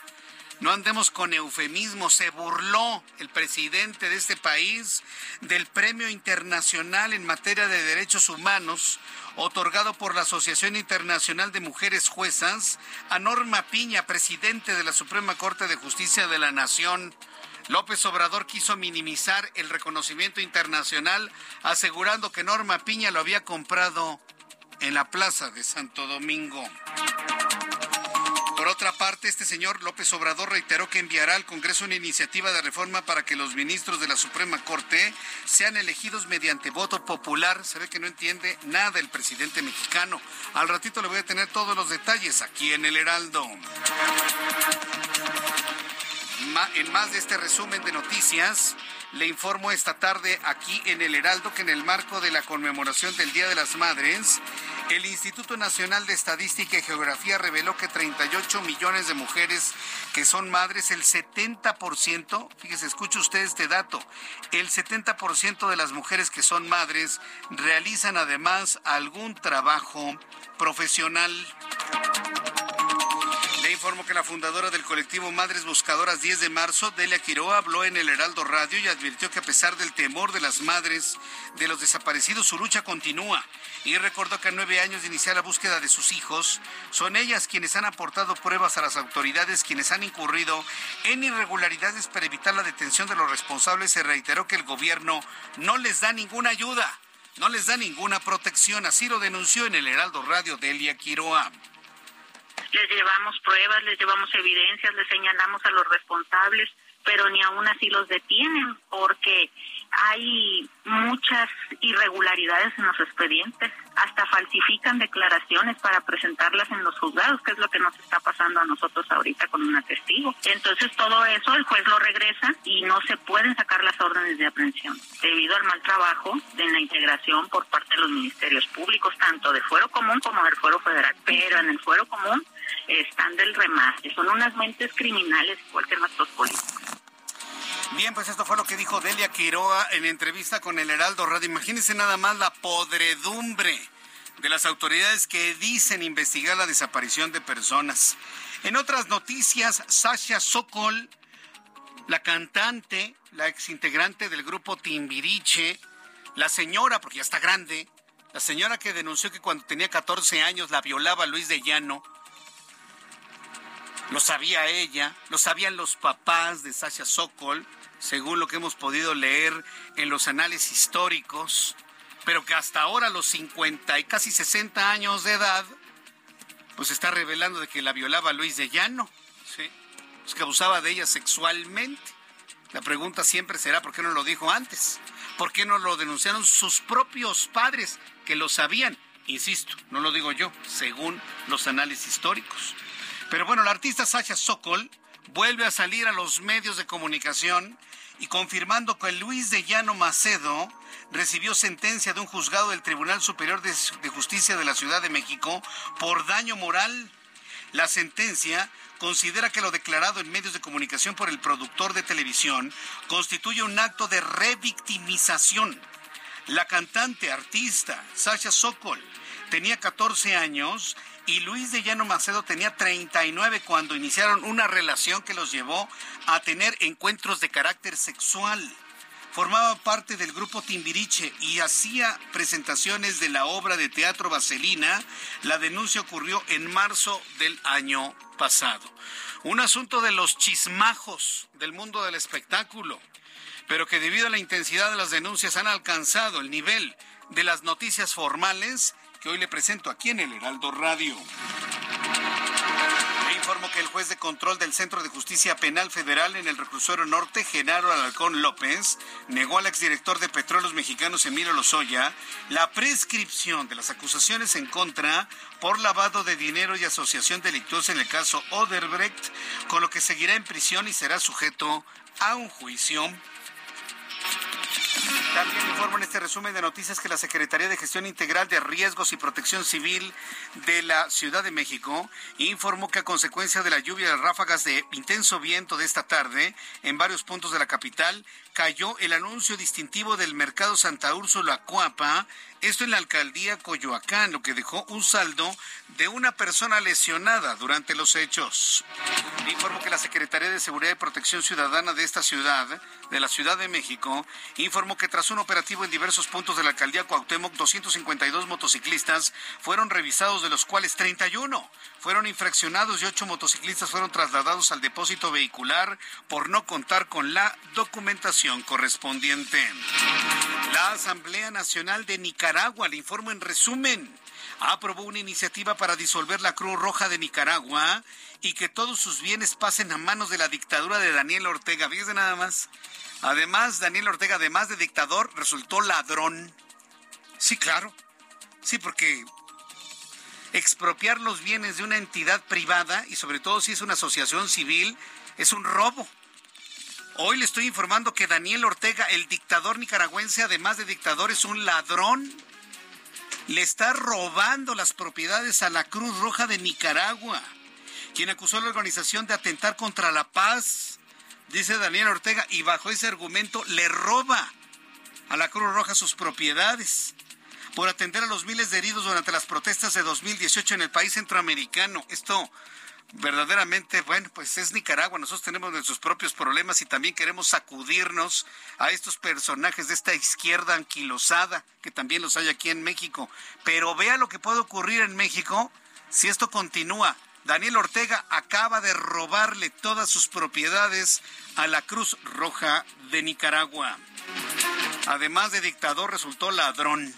No andemos con eufemismo, se burló el presidente de este país del Premio Internacional en materia de derechos humanos otorgado por la Asociación Internacional de Mujeres Juezas a Norma Piña, presidente de la Suprema Corte de Justicia de la Nación. López Obrador quiso minimizar el reconocimiento internacional, asegurando que Norma Piña lo había comprado en la Plaza de Santo Domingo. Por otra parte, este señor López Obrador reiteró que enviará al Congreso una iniciativa de reforma para que los ministros de la Suprema Corte sean elegidos mediante voto popular. Se ve que no entiende nada el presidente mexicano. Al ratito le voy a tener todos los detalles aquí en el Heraldo en más de este resumen de noticias, le informo esta tarde aquí en el Heraldo que en el marco de la conmemoración del Día de las Madres, el Instituto Nacional de Estadística y Geografía reveló que 38 millones de mujeres que son madres, el 70%, fíjese, escuche usted este dato, el 70% de las mujeres que son madres realizan además algún trabajo profesional informo que la fundadora del colectivo Madres Buscadoras 10 de marzo, Delia Quiroa, habló en el Heraldo Radio y advirtió que a pesar del temor de las madres de los desaparecidos, su lucha continúa. Y recordó que a nueve años de iniciar la búsqueda de sus hijos, son ellas quienes han aportado pruebas a las autoridades, quienes han incurrido en irregularidades para evitar la detención de los responsables. Se reiteró que el gobierno no les da ninguna ayuda, no les da ninguna protección. Así lo denunció en el Heraldo Radio Delia Quiroa. Les llevamos pruebas, les llevamos evidencias, les señalamos a los responsables, pero ni aún así los detienen porque hay muchas irregularidades en los expedientes, hasta falsifican declaraciones para presentarlas en los juzgados, que es lo que nos está pasando a nosotros ahorita con un testigo. Entonces todo eso el juez lo regresa y no se pueden sacar las órdenes de aprehensión debido al mal trabajo de la integración por parte de los ministerios públicos, tanto de fuero común como del fuero federal. Pero en el fuero común están del remate, son unas mentes criminales igual que nuestros políticos. Bien, pues esto fue lo que dijo Delia Quiroa en entrevista con el Heraldo Radio. Imagínense nada más la podredumbre de las autoridades que dicen investigar la desaparición de personas. En otras noticias, Sasha Sokol, la cantante, la exintegrante del grupo Timbiriche, la señora, porque ya está grande, la señora que denunció que cuando tenía 14 años la violaba Luis de Llano, lo sabía ella, lo sabían los papás de Sasha Sokol, según lo que hemos podido leer en los análisis históricos, pero que hasta ahora, a los 50 y casi 60 años de edad, pues está revelando de que la violaba Luis de Llano, ¿sí? Pues que abusaba de ella sexualmente. La pregunta siempre será, ¿por qué no lo dijo antes? ¿Por qué no lo denunciaron sus propios padres que lo sabían? Insisto, no lo digo yo, según los análisis históricos. Pero bueno, la artista Sasha Sokol vuelve a salir a los medios de comunicación y confirmando que Luis de Llano Macedo recibió sentencia de un juzgado del Tribunal Superior de, Justicia de la Ciudad de México por daño moral. La sentencia considera que lo declarado en medios de comunicación por el productor de televisión constituye un acto de revictimización. La cantante artista Sasha Sokol tenía 14 años y Luis de Llano Macedo tenía 39 cuando iniciaron una relación que los llevó a tener encuentros de carácter sexual. Formaba parte del grupo Timbiriche y hacía presentaciones de la obra de teatro Vaselina. La denuncia ocurrió en marzo del año pasado. Un asunto de los chismajos del mundo del espectáculo, pero que debido a la intensidad de las denuncias han alcanzado el nivel de las noticias formales que hoy le presento aquí en el Heraldo Radio. Le informo que el juez de control del Centro de Justicia Penal Federal en el Reclusorio Norte, Genaro Alarcón López, negó al exdirector de Petróleos Mexicanos, Emilio Lozoya, la prescripción de las acusaciones en contra por lavado de dinero y asociación delictuosa en el caso Oderbrecht, con lo que seguirá en prisión y será sujeto a un juicio también informo en este resumen de noticias que la Secretaría de Gestión Integral de Riesgos y Protección Civil de la Ciudad de México informó que a consecuencia de la lluvia de ráfagas de intenso viento de esta tarde en varios puntos de la capital, cayó el anuncio distintivo del mercado Santa Úrsula Cuapa, esto en la alcaldía Coyoacán, lo que dejó un saldo de una persona lesionada durante los hechos. Informo que la Secretaría de Seguridad y Protección Ciudadana de esta ciudad, de la Ciudad de México, informó que tras un operativo en diversos puntos de la alcaldía Cuauhtémoc, 252 motociclistas fueron revisados, de los cuales 31 fueron infraccionados y 8 motociclistas fueron trasladados al depósito vehicular por no contar con la documentación correspondiente. La Asamblea Nacional de Nicaragua, le informo en resumen, aprobó una iniciativa para disolver la Cruz Roja de Nicaragua y que todos sus bienes pasen a manos de la dictadura de Daniel Ortega. Fíjense nada más. Además, Daniel Ortega, además de dictador, resultó ladrón. Sí, claro. Sí, porque expropiar los bienes de una entidad privada, y sobre todo si es una asociación civil, es un robo. Hoy le estoy informando que Daniel Ortega, el dictador nicaragüense, además de dictador, es un ladrón. Le está robando las propiedades a la Cruz Roja de Nicaragua, quien acusó a la organización de atentar contra la paz, dice Daniel Ortega, y bajo ese argumento le roba a la Cruz Roja sus propiedades por atender a los miles de heridos durante las protestas de 2018 en el país centroamericano. Esto verdaderamente, bueno, pues es Nicaragua, nosotros tenemos nuestros propios problemas y también queremos sacudirnos a estos personajes de esta izquierda anquilosada, que también los hay aquí en México. Pero vea lo que puede ocurrir en México si esto continúa. Daniel Ortega acaba de robarle todas sus propiedades a la Cruz Roja de Nicaragua. Además de dictador, resultó ladrón.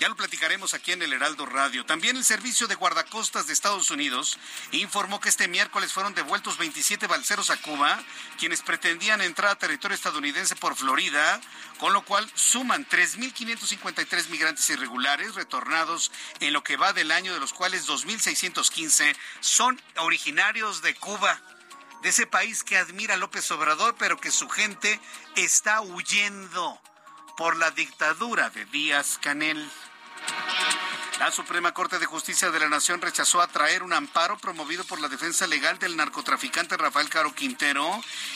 Ya lo platicaremos aquí en el Heraldo Radio. También el Servicio de Guardacostas de Estados Unidos informó que este miércoles fueron devueltos 27 balseros a Cuba, quienes pretendían entrar a territorio estadounidense por Florida, con lo cual suman 3.553 migrantes irregulares retornados en lo que va del año, de los cuales 2.615 son originarios de Cuba de ese país que admira López Obrador, pero que su gente está huyendo por la dictadura de Díaz Canel. La Suprema Corte de Justicia de la Nación rechazó atraer un amparo promovido por la defensa legal del narcotraficante Rafael Caro Quintero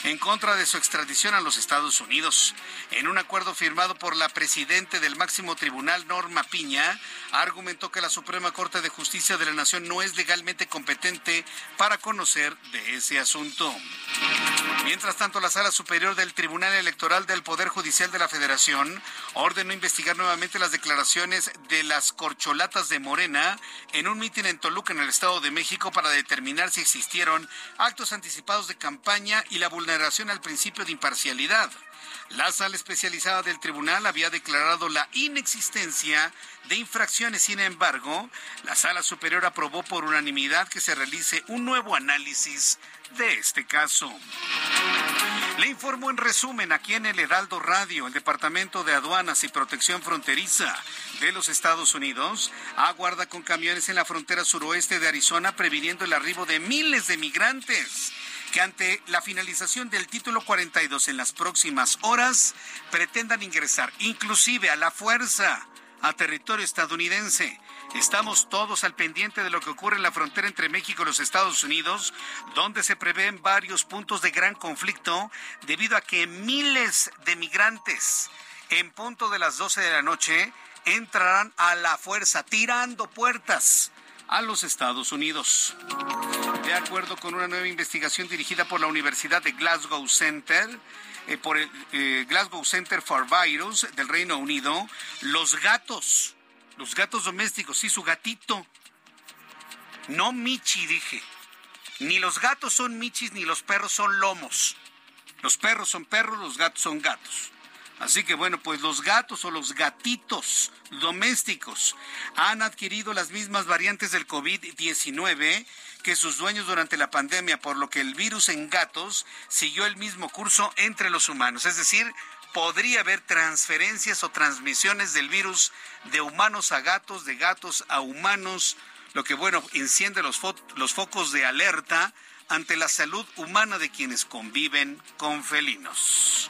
en contra de su extradición a los Estados Unidos. En un acuerdo firmado por la presidente del máximo tribunal, Norma Piña, argumentó que la Suprema Corte de Justicia de la Nación no es legalmente competente para conocer de ese asunto. Mientras tanto, la Sala Superior del Tribunal Electoral del Poder Judicial de la Federación ordenó investigar nuevamente las declaraciones de las corcholatas de Morena en un mitin en Toluca, en el Estado de México, para determinar si existieron actos anticipados de campaña y la vulneración al principio de imparcialidad. La sala especializada del tribunal había declarado la inexistencia de infracciones. Sin embargo, la sala superior aprobó por unanimidad que se realice un nuevo análisis de este caso. Le informo en resumen aquí en el Heraldo Radio, el Departamento de Aduanas y Protección Fronteriza de los Estados Unidos aguarda con camiones en la frontera suroeste de Arizona previniendo el arribo de miles de migrantes que ante la finalización del título 42 en las próximas horas pretendan ingresar inclusive a la fuerza a territorio estadounidense. Estamos todos al pendiente de lo que ocurre en la frontera entre México y los Estados Unidos, donde se prevén varios puntos de gran conflicto debido a que miles de migrantes en punto de las 12 de la noche entrarán a la fuerza tirando puertas a los Estados Unidos. De acuerdo con una nueva investigación dirigida por la Universidad de Glasgow Center, eh, por el eh, Glasgow Center for Virus del Reino Unido, los gatos, los gatos domésticos, y su gatito, no Michi, dije, ni los gatos son michis ni los perros son lomos. Los perros son perros, los gatos son gatos. Así que bueno, pues los gatos o los gatitos domésticos han adquirido las mismas variantes del COVID-19 que sus dueños durante la pandemia, por lo que el virus en gatos siguió el mismo curso entre los humanos. Es decir, podría haber transferencias o transmisiones del virus de humanos a gatos, de gatos a humanos, lo que bueno, enciende los, los focos de alerta ante la salud humana de quienes conviven con felinos.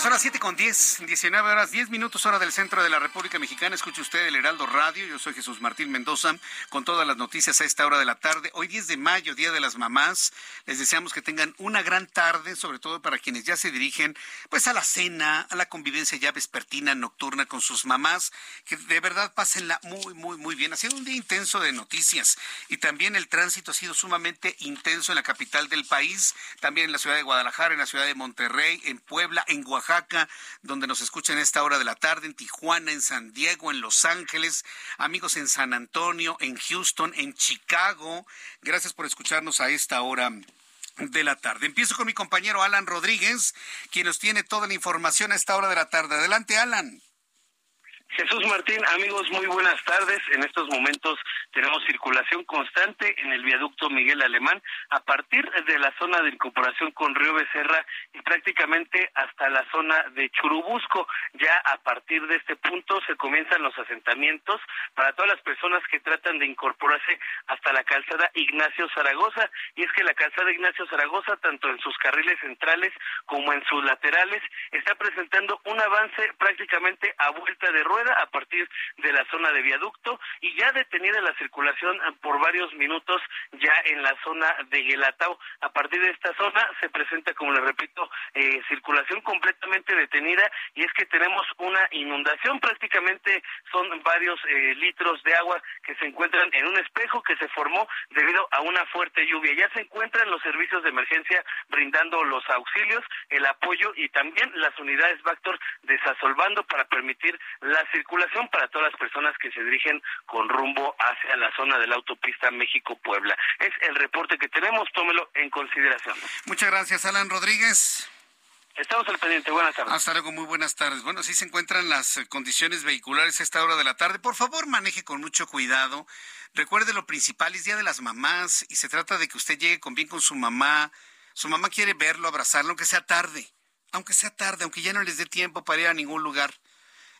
Son las 7 con 10, 19 horas, 10 minutos hora del centro de la República Mexicana. Escuche usted el Heraldo Radio. Yo soy Jesús Martín Mendoza con todas las noticias a esta hora de la tarde. Hoy 10 de mayo, Día de las Mamás. Les deseamos que tengan una gran tarde, sobre todo para quienes ya se dirigen pues a la cena, a la convivencia ya vespertina, nocturna con sus mamás. Que de verdad pásenla muy, muy, muy bien. Ha sido un día intenso de noticias y también el tránsito ha sido sumamente intenso en la capital del país, también en la ciudad de Guadalajara, en la ciudad de Monterrey, en Puebla, en Oaxaca donde nos escuchan a esta hora de la tarde, en Tijuana, en San Diego, en Los Ángeles, amigos en San Antonio, en Houston, en Chicago. Gracias por escucharnos a esta hora de la tarde. Empiezo con mi compañero Alan Rodríguez, quien nos tiene toda la información a esta hora de la tarde. Adelante, Alan. Jesús Martín, amigos, muy buenas tardes. En estos momentos tenemos circulación constante en el viaducto Miguel Alemán a partir de la zona de incorporación con Río Becerra y prácticamente hasta la zona de Churubusco. Ya a partir de este punto se comienzan los asentamientos para todas las personas que tratan de incorporarse hasta la calzada Ignacio Zaragoza. Y es que la calzada Ignacio Zaragoza, tanto en sus carriles centrales como en sus laterales, está presentando un avance prácticamente a vuelta de rueda a partir de la zona de viaducto y ya detenida la circulación eh, por varios minutos ya en la zona de Guelatao. A partir de esta zona se presenta, como le repito, eh, circulación completamente detenida y es que tenemos una inundación, prácticamente son varios eh, litros de agua que se encuentran en un espejo que se formó debido a una fuerte lluvia. Ya se encuentran los servicios de emergencia brindando los auxilios, el apoyo y también las unidades Bactor desasolvando para permitir la circulación para todas las personas que se dirigen con rumbo hacia la zona de la autopista México-Puebla. Es el reporte que tenemos, tómelo en consideración. Muchas gracias, Alan Rodríguez. Estamos al pendiente. Buenas tardes. Hasta luego, muy buenas tardes. Bueno, así se encuentran las eh, condiciones vehiculares a esta hora de la tarde. Por favor, maneje con mucho cuidado. Recuerde lo principal, es Día de las Mamás y se trata de que usted llegue con bien con su mamá. Su mamá quiere verlo, abrazarlo, aunque sea tarde. Aunque sea tarde, aunque ya no les dé tiempo para ir a ningún lugar.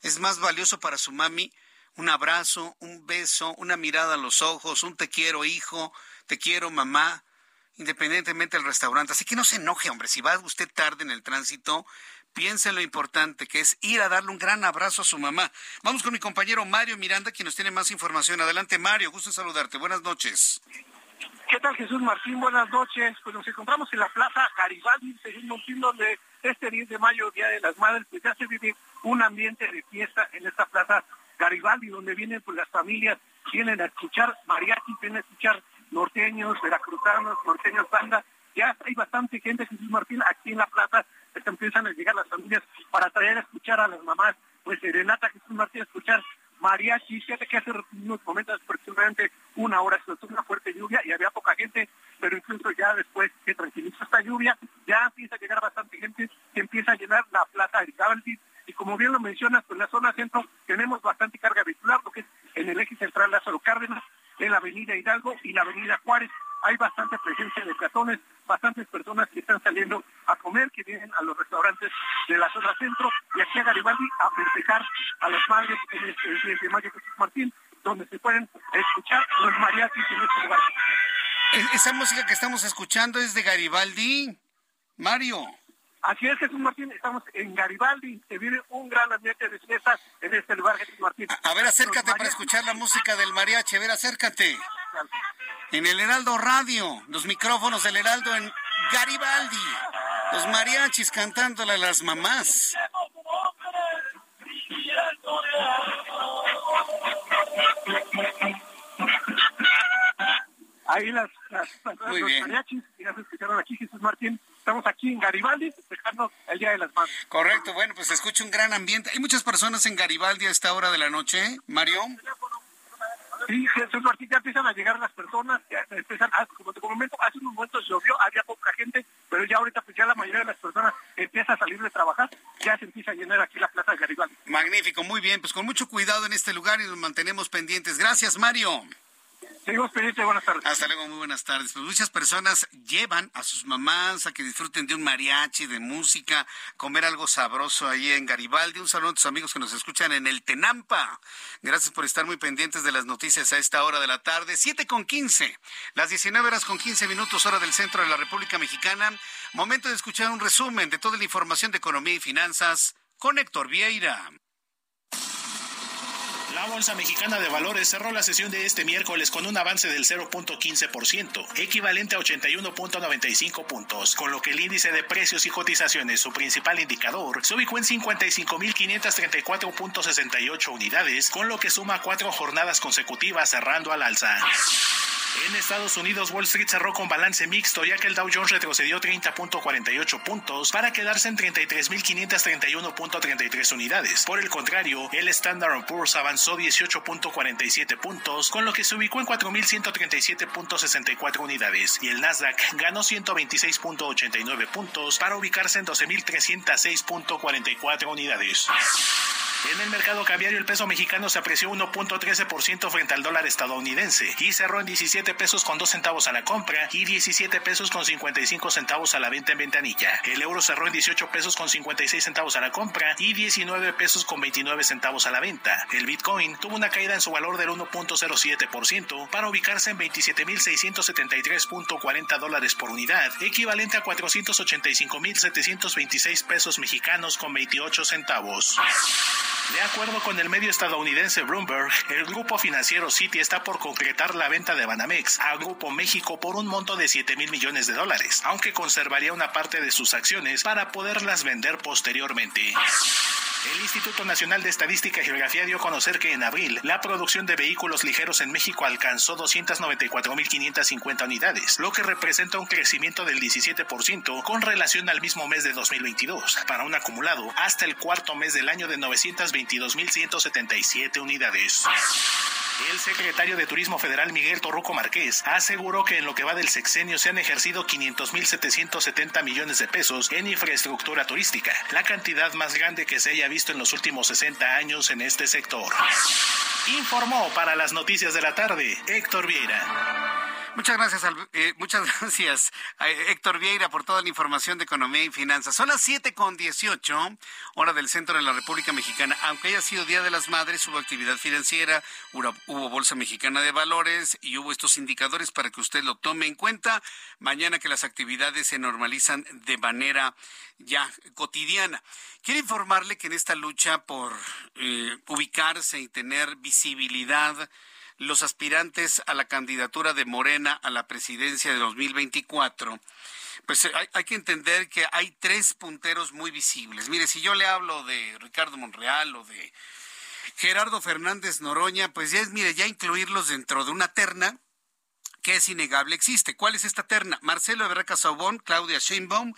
Es más valioso para su mami un abrazo, un beso, una mirada a los ojos, un te quiero hijo, te quiero mamá independientemente del restaurante. Así que no se enoje, hombre. Si va usted tarde en el tránsito, piense en lo importante que es ir a darle un gran abrazo a su mamá. Vamos con mi compañero Mario Miranda, quien nos tiene más información. Adelante, Mario. Gusto en saludarte. Buenas noches. ¿Qué tal, Jesús Martín? Buenas noches. Pues nos encontramos en la Plaza Garibaldi, segundo fin donde este 10 de mayo, Día de las Madres, pues ya se vive un ambiente de fiesta en esta Plaza Garibaldi, donde vienen pues las familias, vienen a escuchar mariachi, vienen a escuchar norteños, veracruzanos, norteños banda. Ya hay bastante gente, Jesús Martín, aquí en la plaza, se empiezan a llegar las familias para traer a escuchar a las mamás, pues Serenata Jesús Martín, a escuchar mariachi, fíjate que hace unos momentos aproximadamente una hora se una fuerte lluvia y había poca gente, pero incluso ya después que tranquilizó esta lluvia, ya empieza a llegar bastante gente, que empieza a llenar la plaza de Cabaldi, y como bien lo mencionas, pues en la zona centro tenemos bastante carga vehicular, porque es en el eje central Lázaro Cárdenas, en la avenida Hidalgo y la avenida Juárez. Hay bastante presencia de peatones, bastantes personas que están saliendo a comer, que vienen a los restaurantes de la zona centro y aquí a Garibaldi a festejar a las madres en este 10 de mayo Jesús Martín, donde se pueden escuchar los mariachis en este lugar. Esa música que estamos escuchando es de Garibaldi. Mario. Así es, Jesús Martín, estamos en Garibaldi, se viene un gran ambiente de fiesta en este lugar, Jesús Martín. A ver, acércate para escuchar la música del mariachi, a ver, acércate. En el Heraldo Radio, los micrófonos del Heraldo en Garibaldi, los mariachis cantándole a las mamás. Ahí las, las, Muy los mariachis, ya se escucharon aquí, Jesús Martín, Estamos aquí en Garibaldi festejando el Día de las Madres. Correcto, bueno, pues se escucha un gran ambiente. ¿Hay muchas personas en Garibaldi a esta hora de la noche, Mario? Sí, Jesús Martín, ya empiezan a llegar las personas, ya empiezan, ah, como te comento, hace unos momentos llovió, había poca gente, pero ya ahorita pues ya la mayoría de las personas empieza a salir de trabajar, ya se empieza a llenar aquí la plaza de Garibaldi. Magnífico, muy bien, pues con mucho cuidado en este lugar y nos mantenemos pendientes. Gracias, Mario. Seguimos pendientes, buenas tardes. Hasta luego, muy buenas tardes. Pues muchas personas llevan a sus mamás a que disfruten de un mariachi, de música, comer algo sabroso ahí en Garibaldi. Un saludo a tus amigos que nos escuchan en el Tenampa. Gracias por estar muy pendientes de las noticias a esta hora de la tarde. 7 con 15, las 19 horas con 15 minutos hora del centro de la República Mexicana. Momento de escuchar un resumen de toda la información de economía y finanzas con Héctor Vieira. La Bolsa Mexicana de Valores cerró la sesión de este miércoles con un avance del 0.15%, equivalente a 81.95 puntos, con lo que el índice de precios y cotizaciones, su principal indicador, se ubicó en 55.534.68 unidades, con lo que suma cuatro jornadas consecutivas cerrando al alza. En Estados Unidos, Wall Street cerró con balance mixto ya que el Dow Jones retrocedió 30.48 puntos para quedarse en 33.531.33 unidades. Por el contrario, el Standard Poor's avanzó 18.47 puntos, con lo que se ubicó en 4.137.64 unidades, y el Nasdaq ganó 126.89 puntos para ubicarse en 12.306.44 unidades. En el mercado cambiario el peso mexicano se apreció 1.13% frente al dólar estadounidense y cerró en 17 pesos con 2 centavos a la compra y 17 pesos con 55 centavos a la venta en ventanilla. El euro cerró en 18 pesos con 56 centavos a la compra y 19 pesos con 29 centavos a la venta. El Bitcoin tuvo una caída en su valor del 1.07% para ubicarse en 27.673.40 dólares por unidad, equivalente a 485.726 pesos mexicanos con 28 centavos. De acuerdo con el medio estadounidense Bloomberg, el grupo financiero Citi está por concretar la venta de Banamex a Grupo México por un monto de 7 mil millones de dólares, aunque conservaría una parte de sus acciones para poderlas vender posteriormente. El Instituto Nacional de Estadística y Geografía dio a conocer que en abril la producción de vehículos ligeros en México alcanzó 294.550 unidades, lo que representa un crecimiento del 17% con relación al mismo mes de 2022, para un acumulado hasta el cuarto mes del año de 922.177 unidades. El secretario de Turismo Federal Miguel Torruco Márquez aseguró que en lo que va del sexenio se han ejercido 500.770 millones de pesos en infraestructura turística, la cantidad más grande que se haya visto en los últimos 60 años en este sector. Informó para las noticias de la tarde Héctor Vieira. Muchas gracias, eh, muchas (laughs) gracias a Héctor Vieira por toda la información de economía y finanzas. Son las siete con dieciocho, hora del centro de la República Mexicana. Aunque haya sido Día de las Madres, hubo actividad financiera, hubo, hubo Bolsa Mexicana de Valores y hubo estos indicadores para que usted lo tome en cuenta. Mañana que las actividades se normalizan de manera ya cotidiana. Quiero informarle que en esta lucha por eh, ubicarse y tener visibilidad, los aspirantes a la candidatura de Morena a la presidencia de 2024, pues eh, hay, que entender que hay tres punteros muy visibles. Mire, si yo le hablo de Ricardo Monreal o de Gerardo Fernández Noroña, pues ya es, mire, ya incluirlos dentro de una terna que es innegable existe. ¿Cuál es esta terna? Marcelo Ebrard Casaubon, Claudia Sheinbaum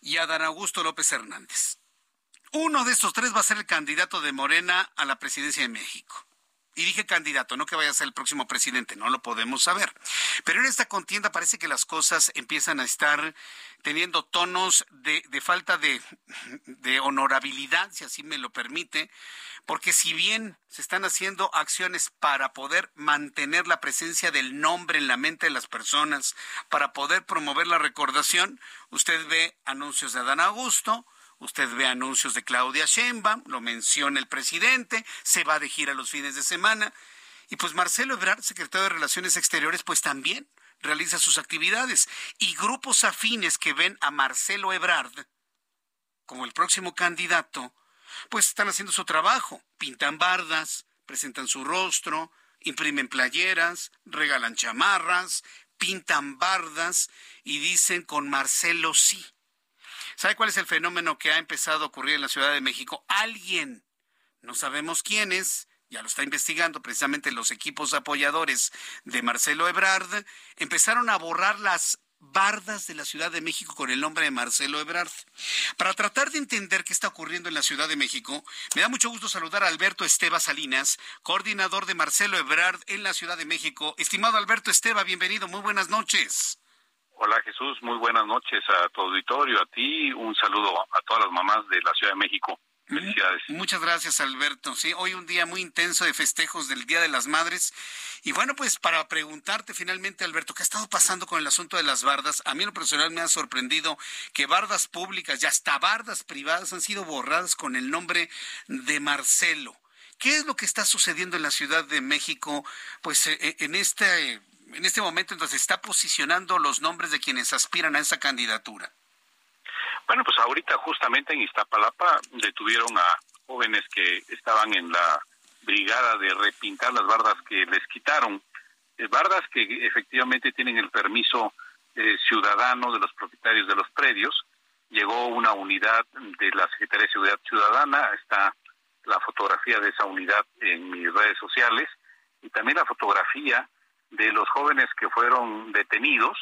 y Adán Augusto López Hernández. Uno de estos tres va a ser el candidato de Morena a la presidencia de México. Y dije candidato, no que vaya a ser el próximo presidente, no lo podemos saber. Pero en esta contienda parece que las cosas empiezan a estar teniendo tonos de, falta de, de honorabilidad, si así me lo permite, porque si bien se están haciendo acciones para poder mantener la presencia del nombre en la mente de las personas, para poder promover la recordación, usted ve anuncios de Adán Augusto, Usted ve anuncios de Claudia Sheinbaum, lo menciona el presidente, se va de gira los fines de semana. Y pues Marcelo Ebrard, secretario de Relaciones Exteriores, pues también realiza sus actividades. Y grupos afines que ven a Marcelo Ebrard como el próximo candidato, pues están haciendo su trabajo. Pintan bardas, presentan su rostro, imprimen playeras, regalan chamarras, pintan bardas y dicen con Marcelo sí. ¿Sabe cuál es el fenómeno que ha empezado a ocurrir en la Ciudad de México? Alguien, no sabemos quién es, ya lo está investigando precisamente los equipos apoyadores de Marcelo Ebrard, empezaron a borrar las bardas de la Ciudad de México con el nombre de Marcelo Ebrard. Para tratar de entender qué está ocurriendo en la Ciudad de México, me da mucho gusto saludar a Alberto Esteba Salinas, coordinador de Marcelo Ebrard en la Ciudad de México. Estimado Alberto Esteba, bienvenido, muy buenas noches. Hola Jesús, muy buenas noches a tu auditorio, a ti, un saludo a todas las mamás de la Ciudad de México. Felicidades. Muchas gracias, Alberto. Sí, hoy un día muy intenso de festejos del Día de las Madres. Y bueno, pues para preguntarte finalmente, Alberto, ¿qué ha estado pasando con el asunto de las bardas? A mí en lo personal me ha sorprendido que bardas públicas y hasta bardas privadas han sido borradas con el nombre de Marcelo. ¿Qué es lo que está sucediendo en la Ciudad de México? Pues eh, eh, en este en este momento entonces está posicionando los nombres de quienes aspiran a esa candidatura? Bueno, pues ahorita justamente en Iztapalapa detuvieron a jóvenes que estaban en la brigada de repintar las bardas que les quitaron, eh, bardas que efectivamente tienen el permiso eh, ciudadano de los propietarios de los predios. Llegó una unidad de la Secretaría de Seguridad Ciudadana, está la fotografía de esa unidad en mis redes sociales y también la fotografía de los jóvenes que fueron detenidos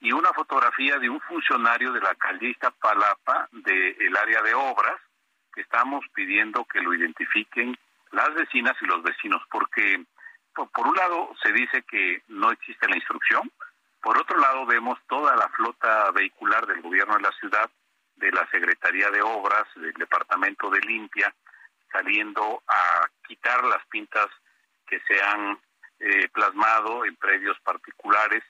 y una fotografía de un funcionario de la alcaldía Palapa del área de obras que estamos pidiendo que lo identifiquen las vecinas y los vecinos porque por, un lado se dice que no existe la instrucción, por otro lado vemos toda la flota vehicular del gobierno de la ciudad, de la Secretaría de Obras, del Departamento de Limpia, saliendo a quitar las pintas que se han eh, plasmado en predios particulares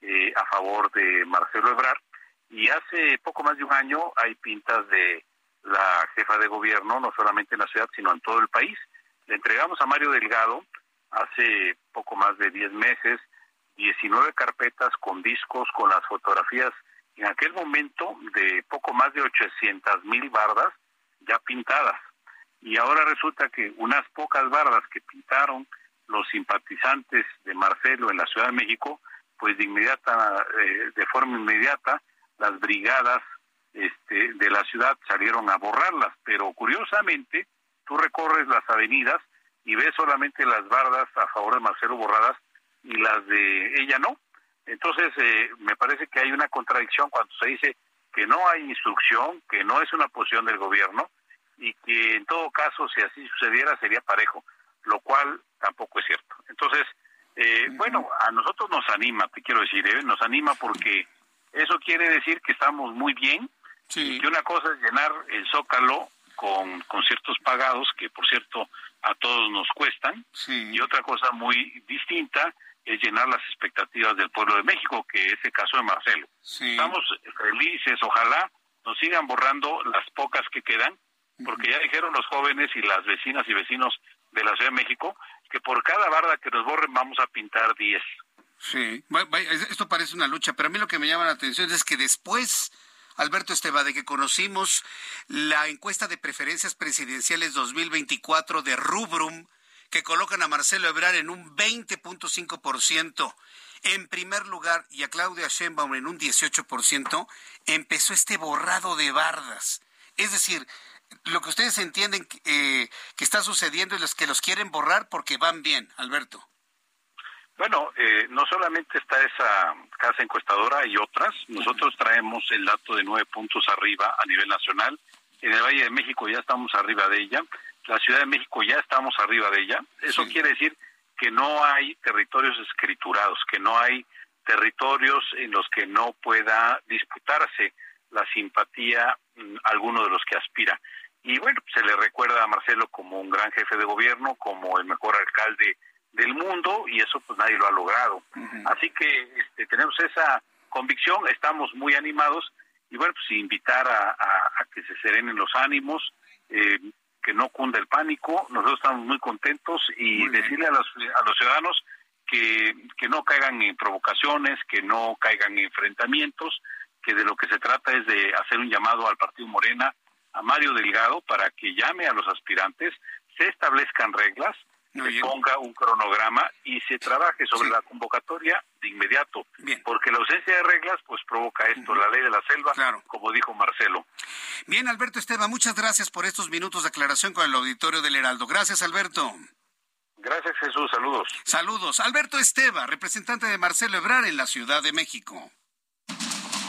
eh, a favor de Marcelo Ebrard. Y hace poco más de un año hay pintas de la jefa de gobierno, no solamente en la ciudad, sino en todo el país. Le entregamos a Mario Delgado hace poco más de 10 meses 19 carpetas con discos, con las fotografías en aquel momento de poco más de 800 mil bardas ya pintadas. Y ahora resulta que unas pocas bardas que pintaron los simpatizantes de Marcelo en la Ciudad de México, pues de inmediata, eh, de forma inmediata, las brigadas este, de la ciudad salieron a borrarlas, pero curiosamente tú recorres las avenidas y ves solamente las bardas a favor de Marcelo borradas y las de ella no. Entonces, eh, me parece que hay una contradicción cuando se dice que no hay instrucción, que no es una posición del gobierno y que en todo caso, si así sucediera, sería parejo, lo cual tampoco es cierto. Entonces, eh, bueno, a nosotros nos anima, te quiero decir, ¿eh? nos anima porque eso quiere decir que estamos muy bien. Y que una cosa es llenar el zócalo con conciertos pagados, que por cierto a todos nos cuestan, y otra cosa muy distinta es llenar las expectativas del pueblo de México, que es el caso de Marcelo. Estamos felices, ojalá nos sigan borrando las pocas que quedan, porque ya dijeron los jóvenes y las vecinas y vecinos de la Ciudad de México que por cada barda que nos borren vamos a pintar 10. Sí, esto parece una lucha, pero a mí lo que me llama la atención es que después, Alberto Esteba, de que conocimos la encuesta de preferencias presidenciales 2024 de Rubrum, que colocan a Marcelo Ebrard en un 20.5% en primer lugar y a Claudia Sheinbaum en un 18%, empezó este borrado de bardas. Es decir, lo que ustedes entienden eh, que está sucediendo es los que los quieren borrar porque van bien, Alberto. Bueno, eh, no solamente está esa casa encuestadora y otras, nosotros traemos el dato de nueve puntos arriba a nivel nacional. En el Valle de México ya estamos arriba de ella la Ciudad de México ya estamos arriba de ella. Eso quiere decir que no hay territorios escriturados, que no hay territorios en los que no pueda disputarse la simpatía mm, alguno de los que aspira. Y bueno, se le recuerda a Marcelo como un gran jefe de gobierno, como el mejor alcalde del mundo, y eso pues nadie lo ha logrado. Así que este, tenemos esa convicción, estamos muy animados, y bueno, pues invitar a, que se serenen los ánimos, eh, que no cunda el pánico. Nosotros estamos muy contentos y decirle a los, a los ciudadanos que, que no caigan en provocaciones, que no caigan en enfrentamientos, que de lo que se trata es de hacer un llamado al Partido Morena, a Mario Delgado, para que llame a los aspirantes, se establezcan reglas, se ponga un cronograma y se trabaje sobre la convocatoria de inmediato. Porque la ausencia de reglas pues provoca esto, la ley de la selva, como dijo Marcelo. Bien, Alberto Esteban, muchas gracias por estos minutos de aclaración con el auditorio del Heraldo. Gracias, Alberto. Gracias, Jesús. Saludos. Saludos. Alberto Esteba, representante de Marcelo Ebrar en la Ciudad de México.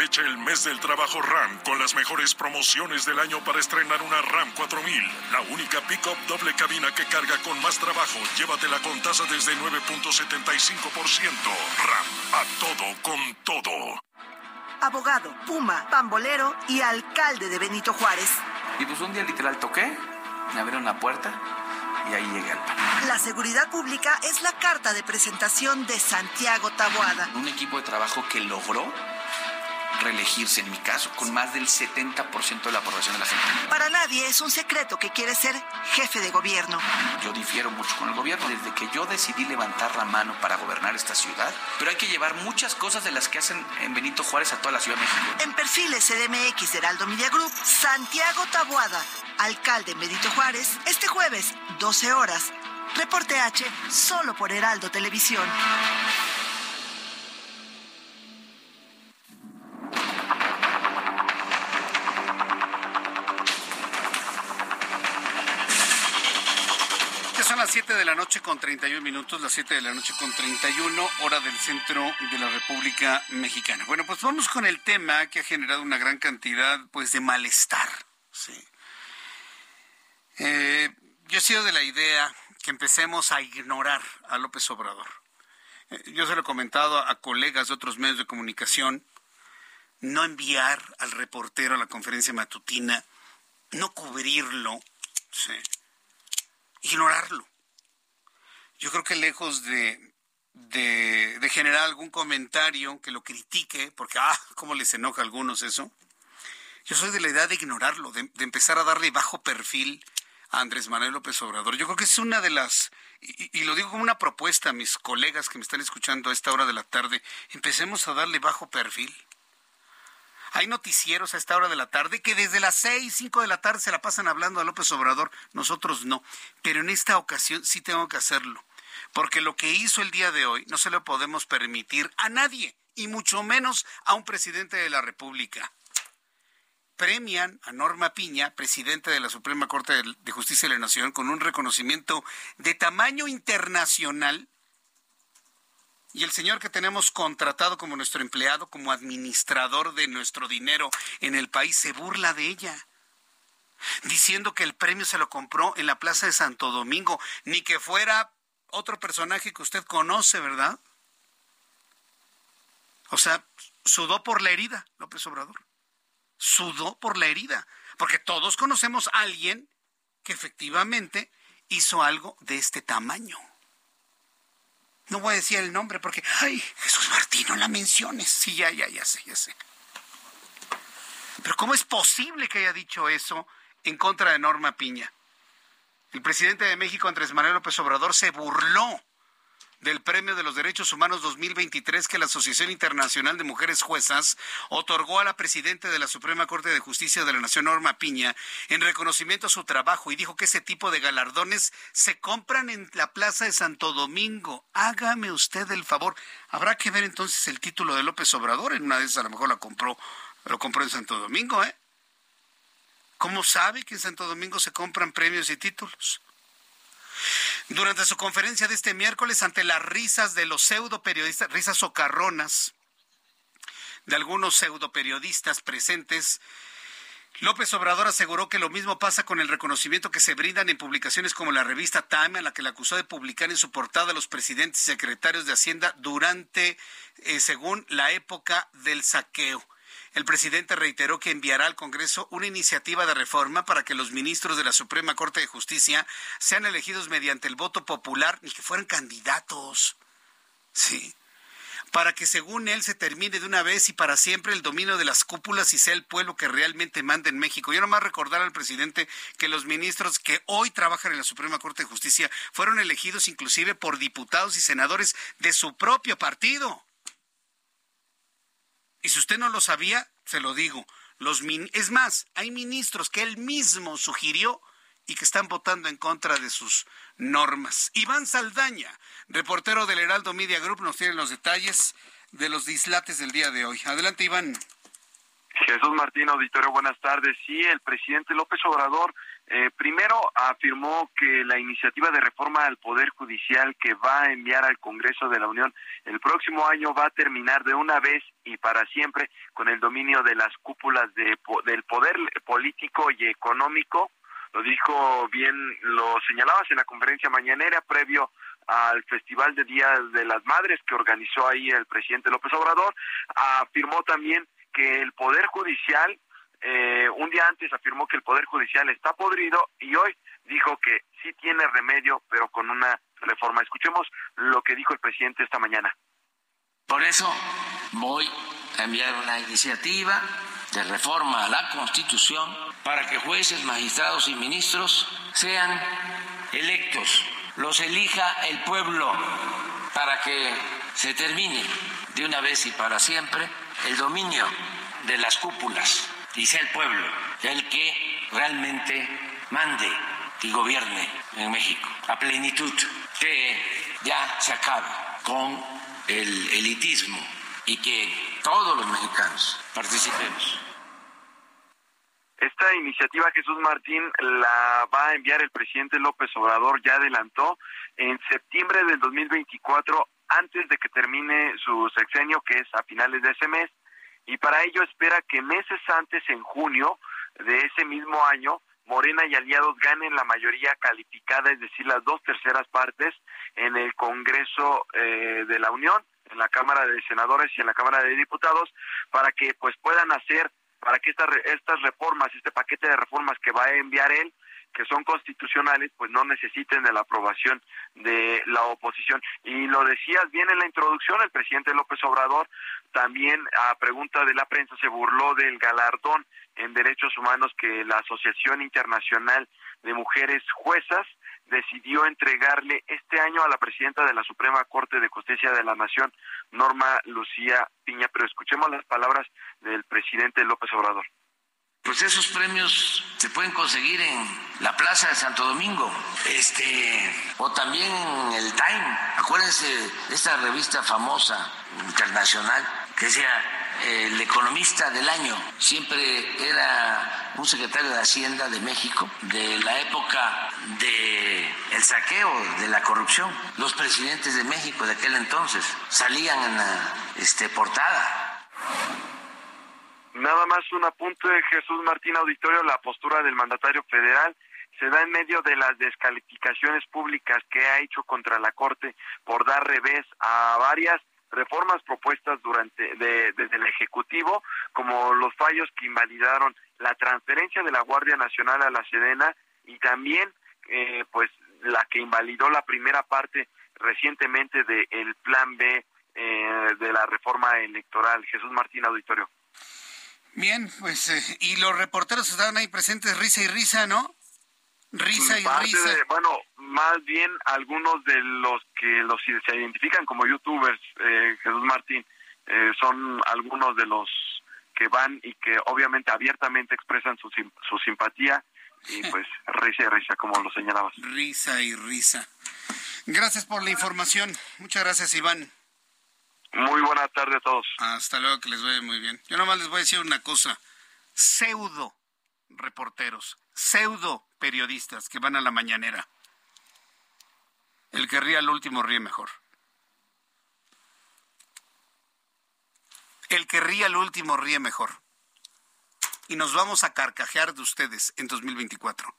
Aprovecha el mes del trabajo RAM con las mejores promociones del año para estrenar una RAM 4000. La única pick-up doble cabina que carga con más trabajo. Llévatela con tasa desde 9.75%. RAM. A todo con todo abogado, puma, pambolero y alcalde de Benito Juárez. Y pues un día literal toqué, me abrieron la puerta y ahí llegué al pan. La seguridad pública es la carta de presentación de Santiago Taboada. Un equipo de trabajo que logró reelegirse, en mi caso, con más del 70% de la aprobación de la gente. Para nadie es un secreto que quiere ser jefe de gobierno. Yo difiero mucho con el gobierno. Desde que yo decidí levantar la mano para gobernar esta ciudad, pero hay que llevar muchas cosas de las que hacen en Benito Juárez a toda la Ciudad de México. En perfiles CDMX de Heraldo Media Group, Santiago Taboada, alcalde Benito Juárez, este jueves, 12 horas. Reporte H, solo por Heraldo Televisión. Las 7 de la noche con 31 minutos, las 7 de la noche con 31, hora del centro de la República Mexicana. Bueno, pues vamos con el tema que ha generado una gran cantidad pues de malestar. Eh, yo he sido de la idea que empecemos a ignorar a López Obrador. Eh, yo se lo he comentado a colegas de otros medios de comunicación, no enviar al reportero a la conferencia matutina, no cubrirlo, ignorarlo. Yo creo que lejos de, de, generar algún comentario que lo critique, porque, ah, cómo les enoja a algunos eso, yo soy de la idea de ignorarlo, de, empezar a darle bajo perfil a Andrés Manuel López Obrador. Yo creo que es una de las, y, y, lo digo como una propuesta a mis colegas que me están escuchando a esta hora de la tarde, empecemos a darle bajo perfil. Hay noticieros a esta hora de la tarde que desde las seis, cinco de la tarde se la pasan hablando a López Obrador, nosotros no. Pero en esta ocasión sí tengo que hacerlo, porque lo que hizo el día de hoy no se lo podemos permitir a nadie, y mucho menos a un presidente de la República premian a Norma Piña, presidente de la Suprema Corte de Justicia de la Nación, con un reconocimiento de tamaño internacional. Y el señor que tenemos contratado como nuestro empleado, como administrador de nuestro dinero en el país, se burla de ella, diciendo que el premio se lo compró en la Plaza de Santo Domingo, ni que fuera otro personaje que usted conoce, ¿verdad? O sea, sudó por la herida, López Obrador sudó por la herida, porque todos conocemos a alguien que efectivamente hizo algo de este tamaño. No voy a decir el nombre porque, ay, Jesús Martín, no la menciones. Sí, ya, ya, ya sé, ya sé. Pero ¿cómo es posible que haya dicho eso en contra de Norma Piña? El presidente de México, Andrés Manuel López Obrador, se burló del Premio de los Derechos Humanos 2023 que la Asociación Internacional de Mujeres Juezas otorgó a la presidenta de la Suprema Corte de Justicia de la Nación, Norma Piña, en reconocimiento a su trabajo y dijo que ese tipo de galardones se compran en la Plaza de Santo Domingo. Hágame usted el favor. Habrá que ver entonces el título de López Obrador. En una de esas a lo mejor la compró, lo compró en Santo Domingo, ¿eh? ¿Cómo sabe que en Santo Domingo se compran premios y títulos? Durante su conferencia de este miércoles, ante las risas de los pseudo periodistas, risas socarronas de algunos pseudo periodistas presentes, López Obrador aseguró que lo mismo pasa con el reconocimiento que se brindan en publicaciones como la revista Time, a la que le acusó de publicar en su portada a los presidentes y secretarios de Hacienda durante, eh, según la época del saqueo. El presidente reiteró que enviará al Congreso una iniciativa de reforma para que los ministros de la Suprema Corte de Justicia sean elegidos mediante el voto popular y que fueran candidatos. Sí. Para que según él se termine de una vez y para siempre el dominio de las cúpulas y sea el pueblo que realmente manda en México. Yo nomás recordar al presidente que los ministros que hoy trabajan en la Suprema Corte de Justicia fueron elegidos inclusive por diputados y senadores de su propio partido. Y si usted no lo sabía, se lo digo. Los es más, hay ministros que él mismo sugirió y que están votando en contra de sus normas. Iván Saldaña, reportero del Heraldo Media Group, nos tiene los detalles de los dislates del día de hoy. Adelante, Iván. Jesús Martín, auditorio, buenas tardes. Sí, el presidente López Obrador eh, primero afirmó que la iniciativa de reforma al Poder Judicial que va a enviar al Congreso de la Unión el próximo año va a terminar de una vez y para siempre con el dominio de las cúpulas de, del poder político y económico. Lo dijo bien, lo señalabas en la conferencia mañanera previo al Festival de Días de las Madres que organizó ahí el presidente López Obrador. Afirmó también que el Poder Judicial eh, un día antes afirmó que el Poder Judicial está podrido y hoy dijo que sí tiene remedio, pero con una reforma. Escuchemos lo que dijo el presidente esta mañana. Por eso voy a enviar una iniciativa de reforma a la Constitución para que jueces, magistrados y ministros sean electos, los elija el pueblo para que se termine de una vez y para siempre el dominio de las cúpulas y sea el pueblo el que realmente mande y gobierne en México a plenitud, que ya se acabe con el elitismo y que todos los mexicanos participemos. Esta iniciativa, Jesús Martín, la va a enviar el presidente López Obrador, ya adelantó, en septiembre del 2024, antes de que termine su sexenio, que es a finales de ese mes, y para ello espera que meses antes, en junio de ese mismo año, Morena y aliados ganen la mayoría calificada, es decir, las dos terceras partes en el Congreso eh, de la Unión, en la Cámara de Senadores y en la Cámara de Diputados, para que pues puedan hacer, para que estas, estas reformas, este paquete de reformas que va a enviar él, que son constitucionales, pues no necesiten de la aprobación de la oposición. Y lo decías bien en la introducción, el presidente López Obrador también a pregunta de la prensa se burló del galardón en derechos humanos que la Asociación Internacional de Mujeres Juezas decidió entregarle este año a la presidenta de la Suprema Corte de Justicia de la Nación, Norma Lucía Piña. Pero escuchemos las palabras del presidente López Obrador. Pues esos premios se pueden conseguir en la Plaza de Santo Domingo, este, o también en el Time. Acuérdense de esta revista famosa internacional que decía el economista del año. Siempre era un secretario de Hacienda de México de la época de el saqueo, de la corrupción. Los presidentes de México de aquel entonces salían en la este, portada Nada más un apunte de Jesús Martín Auditorio, la postura del mandatario federal se da en medio de las descalificaciones públicas que ha hecho contra la Corte por dar revés a varias reformas propuestas durante desde el Ejecutivo, como los fallos que invalidaron la transferencia de la Guardia Nacional a la Sedena y también eh, pues la que invalidó la primera parte recientemente del Plan B eh, de la reforma electoral. Jesús Martín Auditorio. Bien, pues, eh, y los reporteros estaban ahí presentes, risa y risa, ¿no? Risa y risa. bueno, más bien algunos de los que los se identifican como youtubers, eh, Jesús Martín, eh, son algunos de los que van y que obviamente abiertamente expresan su, su simpatía y (laughs) pues risa y risa, como lo señalabas. Risa y risa. Gracias por la información. Muchas gracias, Iván. Muy buena tarde a todos. Hasta luego, que les vaya muy bien. Yo nomás les voy a decir una cosa. Pseudo reporteros, pseudo periodistas que van a la mañanera. El que ríe al último ríe mejor. El que ríe al último ríe mejor. Y nos vamos a carcajear de ustedes en 2024.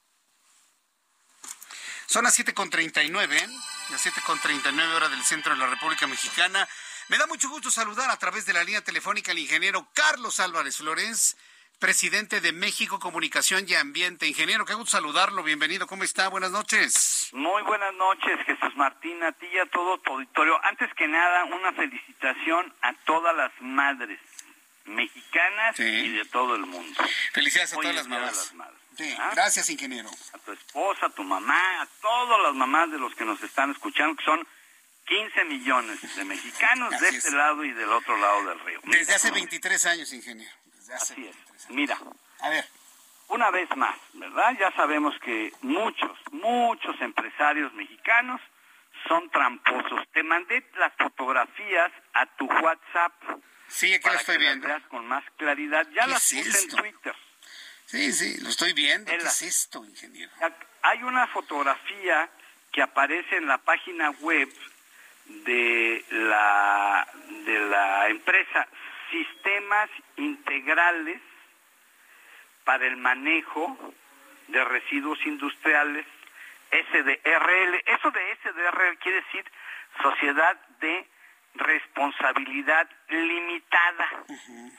Son las 7.39, ¿eh? las 7.39 hora del centro de la República Mexicana. Me da mucho gusto saludar a través de la línea telefónica al ingeniero Carlos Álvarez Flores, presidente de México Comunicación y Ambiente. Ingeniero, qué gusto saludarlo. Bienvenido. ¿Cómo está? Buenas noches. Muy buenas noches, Jesús Martín, a ti y a todo tu auditorio. Antes que nada, una felicitación a todas las madres mexicanas y de todo el mundo. Felicidades a todas las mamás. ¿Ah? Gracias, ingeniero. A tu esposa, a tu mamá, a todas las mamás de los que nos están escuchando, que son 15 millones de mexicanos de este lado y del otro lado del río. Desde hace 23 años, ingeniero. Así es. Mira. A ver. Una vez más, ¿verdad? Ya sabemos que muchos, muchos empresarios mexicanos son tramposos. Te mandé las fotografías a tu WhatsApp. Sí, aquí lo estoy viendo. Las con más claridad. Ya las puse en Twitter. Sí, sí, lo estoy viendo. ¿Qué es esto, ingeniero? Hay una fotografía que aparece en la página web de la, de la empresa Sistemas Integrales para el Manejo de Residuos Industriales, SDRL. Eso de SDRL quiere decir Sociedad de Responsabilidad Limitada.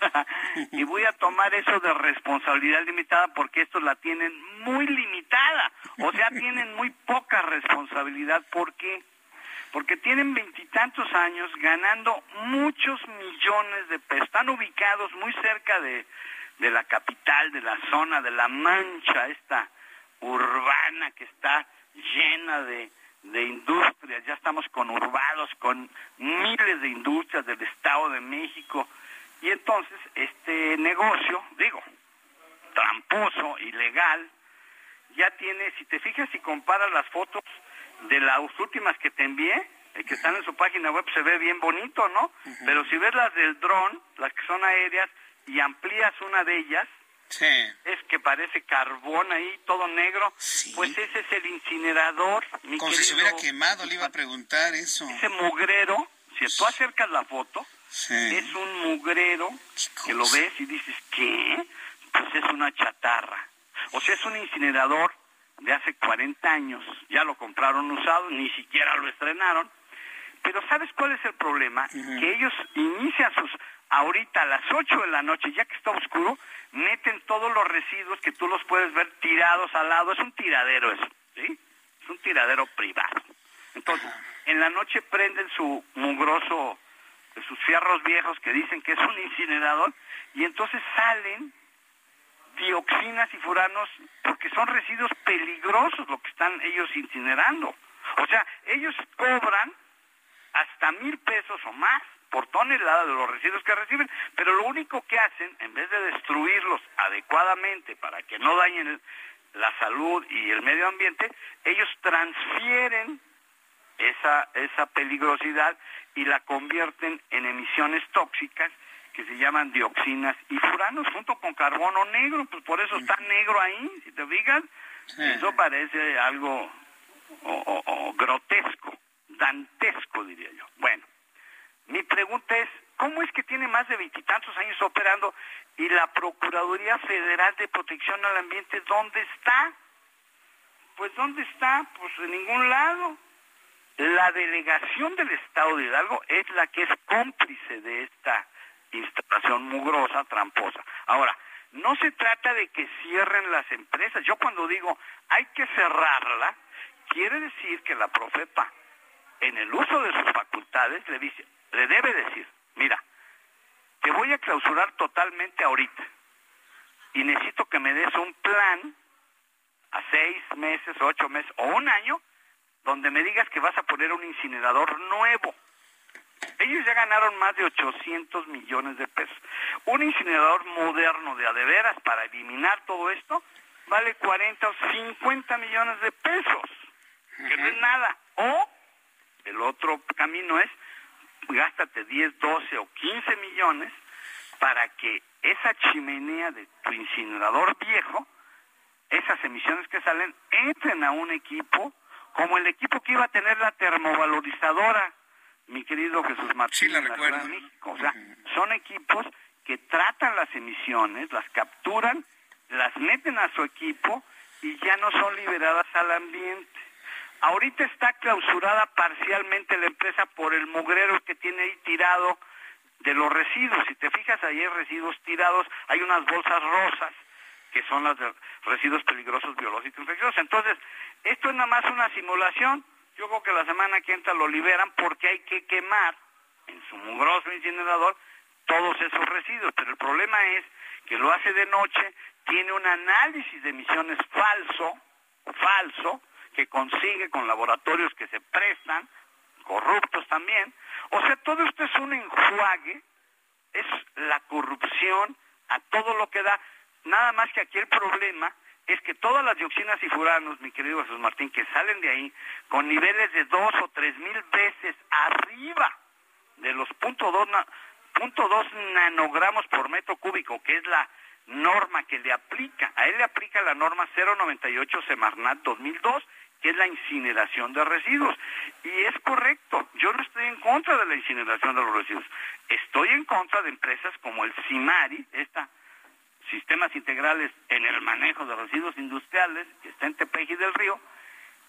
(laughs) y voy a tomar eso de responsabilidad limitada porque estos la tienen muy limitada. O sea, tienen muy poca responsabilidad. ¿Por qué? Porque tienen veintitantos años ganando muchos millones de pesos. Están ubicados muy cerca de, la capital, de la zona de la Mancha, esta urbana que está llena de, de industrias. Ya estamos conurbados con miles de industrias del Estado de México. Y entonces este negocio, digo, tramposo, ilegal, ya tiene, si te fijas y comparas las fotos, de las últimas que te envié, eh, que están en su página web, se ve bien bonito, ¿no? Pero si ves las del dron, las que son aéreas, y amplías una de ellas, es que parece carbón ahí, todo negro, pues ese es el incinerador. Como si se hubiera quemado, le iba a preguntar eso. Ese mugrero, si tú acercas la foto, es un mugrero que lo ves y dices, ¿qué? Pues es una chatarra. O sea, es un incinerador de hace 40 años, ya lo compraron usado, ni siquiera lo estrenaron. Pero ¿sabes cuál es el problema? Que ellos inician sus, ahorita a las 8 de la noche, ya que está oscuro, meten todos los residuos que tú los puedes ver tirados al lado. Es un tiradero eso, ¿sí? Es un tiradero privado. Entonces, en la noche prenden su mugroso, sus fierros viejos que dicen que es un incinerador, y entonces salen dioxinas y furanos porque son residuos peligrosos lo que están ellos incinerando. O sea, ellos cobran hasta mil pesos o más por tonelada de los residuos que reciben, pero lo único que hacen, en vez de destruirlos adecuadamente para que no dañen la salud y el medio ambiente, ellos transfieren esa, esa peligrosidad y la convierten en emisiones tóxicas que se llaman dioxinas y furanos junto con carbono negro, pues por eso está negro ahí, si te fijas, eso parece algo grotesco, dantesco diría yo. Bueno, mi pregunta es, ¿cómo es que tiene más de veintitantos años operando y la Procuraduría Federal de Protección al Ambiente dónde está? Pues ¿dónde está? Pues en ningún lado. La delegación del Estado de Hidalgo es la que es cómplice de esta instalación mugrosa, tramposa. Ahora, no se trata de que cierren las empresas. Yo cuando digo hay que cerrarla, quiere decir que la Profepa, en el uso de sus facultades, le, dice, le debe decir, mira, te voy a clausurar totalmente ahorita y necesito que me des un plan a seis meses, ocho meses o un año donde me digas que vas a poner un incinerador nuevo. Ellos ya ganaron más de 800 millones de pesos. Un incinerador moderno de adeveras para eliminar todo esto vale 40 o 50 millones de pesos, que no es nada. O el otro camino es gástate 10, 12 o 15 millones para que esa chimenea de tu incinerador viejo, esas emisiones que salen, entren a un equipo como el equipo que iba a tener la termovalorizadora, mi querido Jesús Martín, sí, la recuerdo. México. O sea, son equipos que tratan las emisiones, las capturan, las meten a su equipo y ya no son liberadas al ambiente. Ahorita está clausurada parcialmente la empresa por el mugrero que tiene ahí tirado de los residuos. Si te fijas, ahí hay residuos tirados, hay unas bolsas rosas que son los residuos peligrosos biológicos infecciosos. Entonces, esto es nada más una simulación. Yo creo que la semana que entra lo liberan porque hay que quemar en su mugroso incinerador todos esos residuos. Pero el problema es que lo hace de noche, tiene un análisis de emisiones falso, falso, que consigue con laboratorios que se prestan, corruptos también. O sea, todo esto es un enjuague, es la corrupción a todo lo que da. Nada más que aquí el problema es que todas las dioxinas y furanos, mi querido Jesús Martín, que salen de ahí con niveles de dos o tres mil veces arriba de los punto dos, punto dos nanogramos por metro cúbico, que es la norma que le aplica. A él le aplica la norma 098 Semarnat 2002, que es la incineración de residuos. Y es correcto, yo no estoy en contra de la incineración de los residuos. Estoy en contra de empresas como el CIMARI, esta sistemas integrales en el manejo de residuos industriales, que está en Tepeji del Río,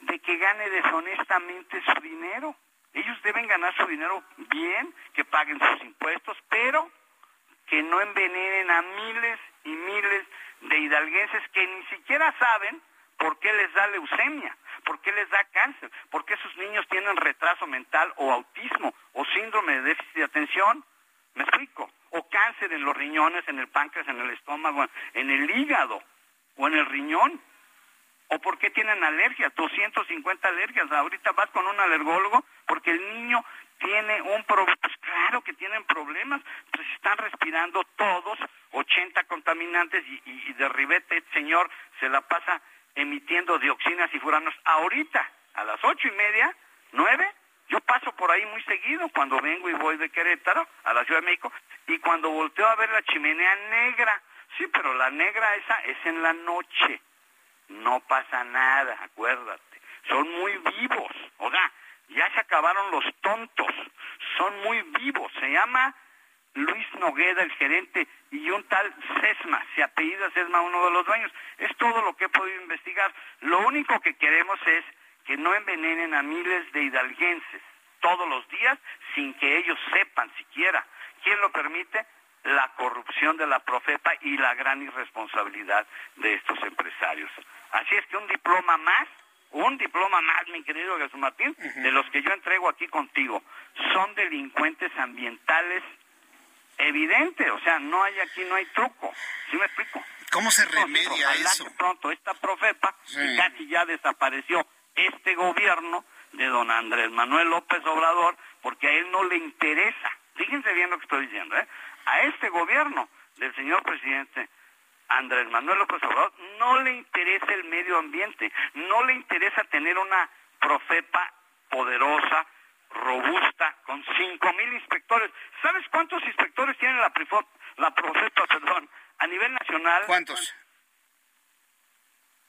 de que gane deshonestamente su dinero. Ellos deben ganar su dinero bien, que paguen sus impuestos, pero que no envenenen a miles y miles de hidalguenses que ni siquiera saben por qué les da leucemia, por qué les da cáncer, por qué sus niños tienen retraso mental o autismo o síndrome de déficit de atención. ¿Me explico? O cáncer en los riñones, en el páncreas, en el estómago, en el hígado o en el riñón. ¿O por qué tienen alergias? 250 alergias. Ahorita vas con un alergólogo porque el niño tiene un problema. Pues claro que tienen problemas. Pues están respirando todos 80 contaminantes y, y de ribete, señor, se la pasa emitiendo dioxinas y furanos. Ahorita, a las ocho y media, nueve, yo paso por ahí muy seguido cuando vengo y voy de Querétaro a la Ciudad de México y cuando volteo a ver la chimenea negra, sí, pero la negra esa es en la noche, no pasa nada, acuérdate, son muy vivos, o sea, ya se acabaron los tontos, son muy vivos, se llama Luis Nogueda, el gerente, y un tal Sesma, se apellida Sesma uno de los dueños. Es todo lo que he podido investigar. Lo único que queremos es que no envenenen a miles de hidalguenses todos los días sin que ellos sepan siquiera. ¿Quién lo permite? La corrupción de la Profepa y la gran irresponsabilidad de estos empresarios. Así es que un diploma más, un diploma más, mi querido Jesús Martín, de los que yo entrego aquí contigo, son delincuentes ambientales evidentes, o sea, no hay aquí, no hay truco, ¿sí me explico? ¿Cómo se remedia eso? pronto esta profepa, que casi ya desapareció este gobierno de don Andrés Manuel López Obrador, porque a él no le interesa, fíjense bien lo que estoy diciendo, ¿eh? a este gobierno del señor presidente Andrés Manuel López Obrador no le interesa el medio ambiente, no le interesa tener una profepa poderosa, robusta, con cinco mil inspectores. ¿Sabes cuántos inspectores tiene la, la profepa, perdón, a nivel nacional? ¿Cuántos?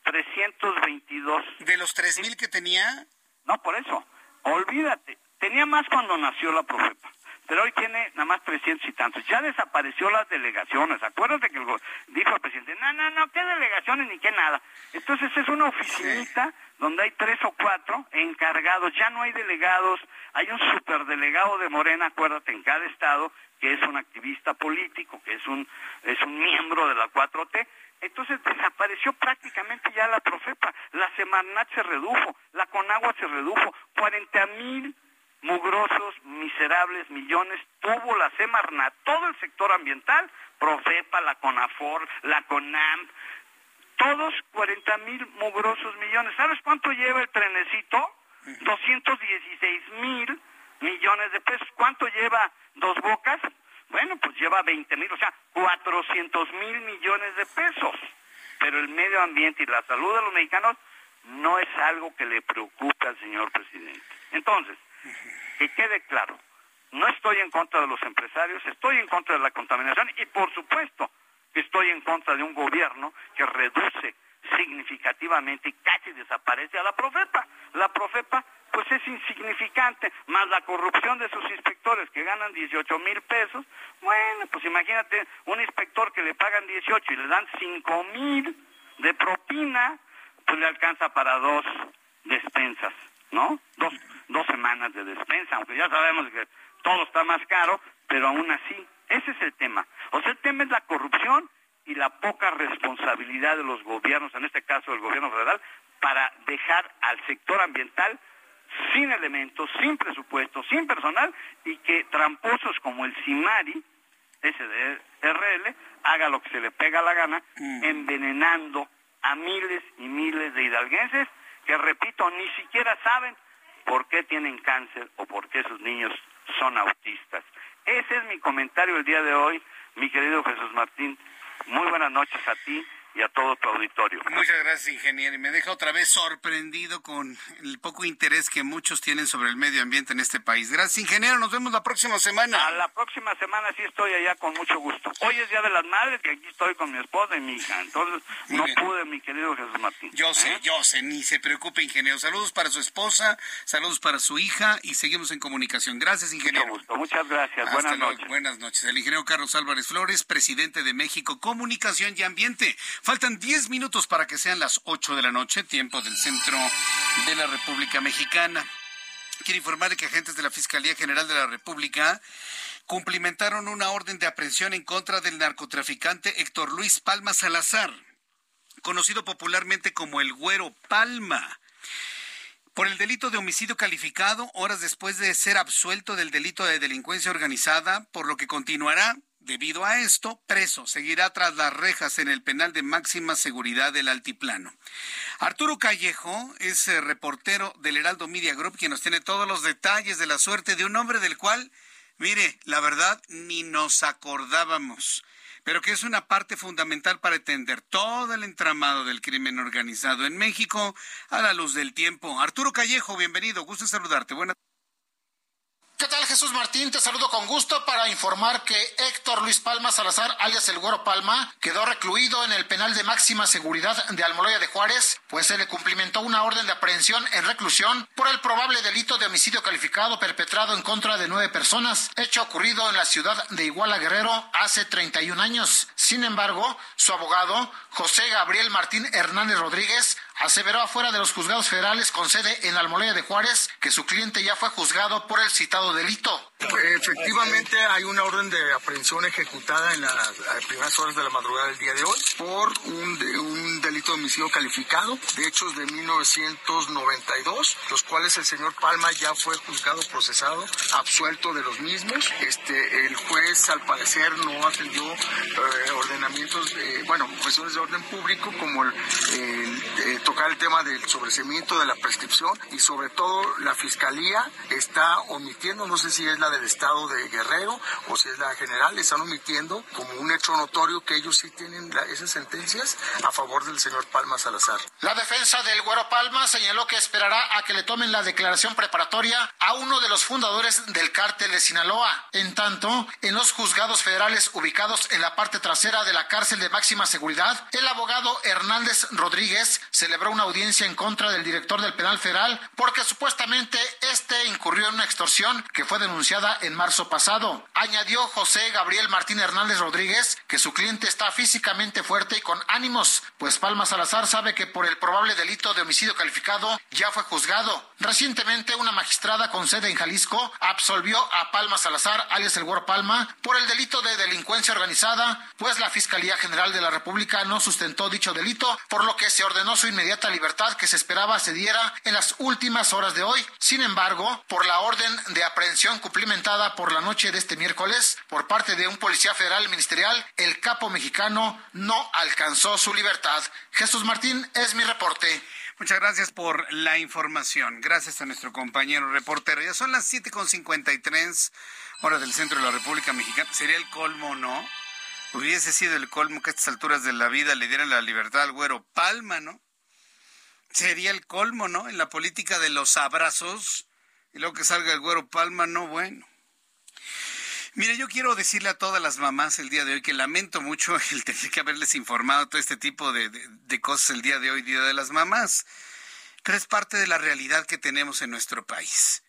322. ¿De los tres mil que tenía? No, por eso. Olvídate. Tenía más cuando nació la profepa pero hoy tiene nada más 300 y tantos. Ya desapareció las delegaciones. Acuérdate que dijo el presidente, no, no, no, qué delegaciones ni qué nada. Entonces es una oficinita donde hay tres o cuatro encargados. Ya no hay delegados. Hay un superdelegado de Morena, acuérdate, en cada estado, que es un activista político, que es un, es un miembro de la 4T. Entonces desapareció prácticamente ya la Profepa. La Semarnat se redujo, la Conagua se redujo, 40 mil mugrosos, miserables millones tuvo la Semarnat, todo el sector ambiental, Profepa, la CONAFOR, la CONAM, todos 40 mil mugrosos millones. ¿Sabes cuánto lleva el trenecito? 216 mil millones de pesos. ¿Cuánto lleva Dos Bocas? Bueno, pues lleva 20 mil, o sea, 400 mil millones de pesos. Pero el medio ambiente y la salud de los mexicanos no es algo que le preocupe al señor presidente. Entonces, que quede claro, no estoy en contra de los empresarios, estoy en contra de la contaminación y por supuesto que estoy en contra de un gobierno que reduce significativamente y casi desaparece a la Profepa. La Profepa pues es insignificante, más la corrupción de sus inspectores que ganan 18 mil pesos, bueno, pues imagínate un inspector que le pagan 18 y le dan 5 mil de propina, pues le alcanza para dos despensas, ¿no? Dos, dos semanas de despensa, aunque ya sabemos que todo está más caro, pero aún así, ese es el tema. O sea, el tema es la corrupción y la poca responsabilidad de los gobiernos, en este caso del gobierno federal, para dejar al sector ambiental sin elementos, sin presupuesto, sin personal y que tramposos como el CIMARI, SDRL, haga lo que se le pega la gana, mm. envenenando a miles y miles de hidalguenses que, repito, ni siquiera saben por qué tienen cáncer o por qué sus niños son autistas. Ese es mi comentario el día de hoy, mi querido Jesús Martín. Muy buenas noches a ti y a todo tu auditorio. Muchas gracias, ingeniero. Y me deja otra vez sorprendido con el poco interés que muchos tienen sobre el medio ambiente en este país. Gracias, ingeniero. Nos vemos la próxima semana. A la próxima semana sí estoy allá con mucho gusto. Hoy es Día de las Madres, que aquí estoy con mi esposa y mi hija. Entonces, no pude, mi querido Jesús Martín. Yo sé, ¿Eh? yo sé. Ni se preocupe, ingeniero. Saludos para su esposa, saludos para su hija y seguimos en comunicación. Gracias, ingeniero. Mucho gusto. Muchas gracias. buenas noches. Buenas noches. El ingeniero Carlos Álvarez Flores, presidente de México Comunicación y Ambiente. Faltan 10 minutos para que sean las 8 de la noche, tiempo del centro de la República Mexicana. Quiero informarle que agentes de la Fiscalía General de la República cumplimentaron una orden de aprehensión en contra del narcotraficante Héctor Luis Palma Salazar, conocido popularmente como el Güero Palma por el delito de homicidio calificado horas después de ser absuelto del delito de delincuencia organizada, por lo que continuará Debido a esto, preso seguirá tras las rejas en el penal de máxima seguridad del Altiplano. Arturo Callejo es eh, reportero del Heraldo Media Group quien nos tiene todos los detalles de la suerte de un hombre del cual, mire, la verdad ni nos acordábamos, pero que es una parte fundamental para entender todo el entramado del crimen organizado en México a la luz del tiempo. Arturo Callejo, bienvenido, gusto saludarte. Buenas ¿Qué tal Jesús Martín? Te saludo con gusto para informar que Héctor Luis Palma Salazar, alias El Güero Palma, quedó recluido en el penal de máxima seguridad de Almoloya de Juárez, pues se le cumplimentó una orden de aprehensión en reclusión por el probable delito de homicidio calificado perpetrado en contra de nueve personas, hecho ocurrido en la ciudad de Iguala Guerrero hace 31 años. Sin embargo, su abogado, José Gabriel Martín Hernández Rodríguez, aseveró afuera de los juzgados federales con sede en Almoloya de Juárez que su cliente ya fue juzgado por el citado delito. Efectivamente, hay una orden de aprehensión ejecutada en las primeras horas de la madrugada del día de hoy por un, delito de homicidio calificado de hechos de 1992, los cuales el señor Palma ya fue juzgado, procesado, absuelto de los mismos. Este, el juez, al parecer, no atendió eh, ordenamientos, bueno, cuestiones de orden público como el, eh, tocar el tema del sobrecimiento de la prescripción y sobre todo la fiscalía está omitiendo, no sé si es la del estado de Guerrero o si es la general, están omitiendo como un hecho notorio que ellos sí tienen esas sentencias a favor del señor Palma Salazar. La defensa del Güero Palma señaló que esperará a que le tomen la declaración preparatoria a uno de los fundadores del cártel de Sinaloa. En tanto, en los juzgados federales ubicados en la parte trasera de la cárcel de máxima seguridad, el abogado Hernández Rodríguez celebró una audiencia en contra del director del penal federal porque supuestamente este incurrió en una extorsión que fue denunciada en marzo pasado. Añadió José Gabriel Martín Hernández Rodríguez que su cliente está físicamente fuerte y con ánimos, pues Palma Salazar sabe que por el probable delito de homicidio calificado ya fue juzgado. Recientemente una magistrada con sede en Jalisco absolvió a Palma Salazar, alias el Guar Palma, por el delito de delincuencia organizada, pues la Fiscalía General de la República no sustentó dicho delito, por lo que se ordenó su inmediata libertad que se esperaba se diera en las últimas horas de hoy. Sin embargo, por la orden de aprehensión por la noche de este miércoles por parte de un policía federal ministerial, el capo mexicano no alcanzó su libertad. Jesús Martín es mi reporte. Muchas gracias por la información. Gracias a nuestro compañero reportero. Ya son las 7.53 horas del centro de la República Mexicana. Sería el colmo, ¿no? Hubiese sido el colmo que a estas alturas de la vida le dieran la libertad al güero Palma, ¿no? Sería el colmo, ¿no? En la política de los abrazos y luego que salga el güero Palma, no, bueno. Mire, yo quiero decirle a todas las mamás el día de hoy que lamento mucho (laughs) el tener que haberles informado todo este tipo de, de, cosas el día de hoy, Día de las Mamás, pero es parte de la realidad que tenemos en nuestro país.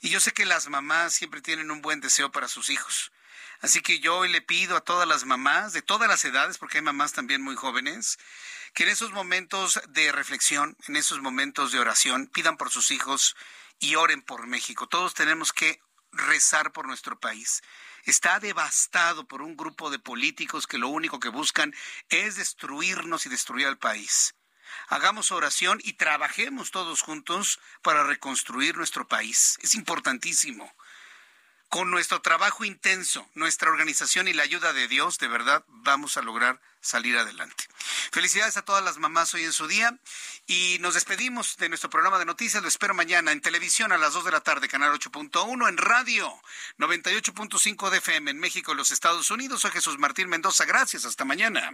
Y yo sé que las mamás siempre tienen un buen deseo para sus hijos. Así que yo hoy le pido a todas las mamás, de todas las edades, porque hay mamás también muy jóvenes, que en esos momentos de reflexión, en esos momentos de oración, pidan por sus hijos y oren por México. Todos tenemos que rezar por nuestro país está devastado por un grupo de políticos que lo único que buscan es destruirnos y destruir al país. Hagamos oración y trabajemos todos juntos para reconstruir nuestro país. Es importantísimo con nuestro trabajo intenso, nuestra organización y la ayuda de Dios, de verdad vamos a lograr salir adelante. Felicidades a todas las mamás hoy en su día y nos despedimos de nuestro programa de noticias. Lo espero mañana en televisión a las 2 de la tarde, canal 8.1, en radio 98.5 de FM en México y los Estados Unidos. Soy Jesús Martín Mendoza. Gracias. Hasta mañana.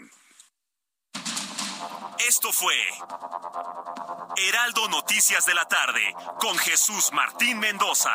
Esto fue Heraldo Noticias de la tarde con Jesús Martín Mendoza.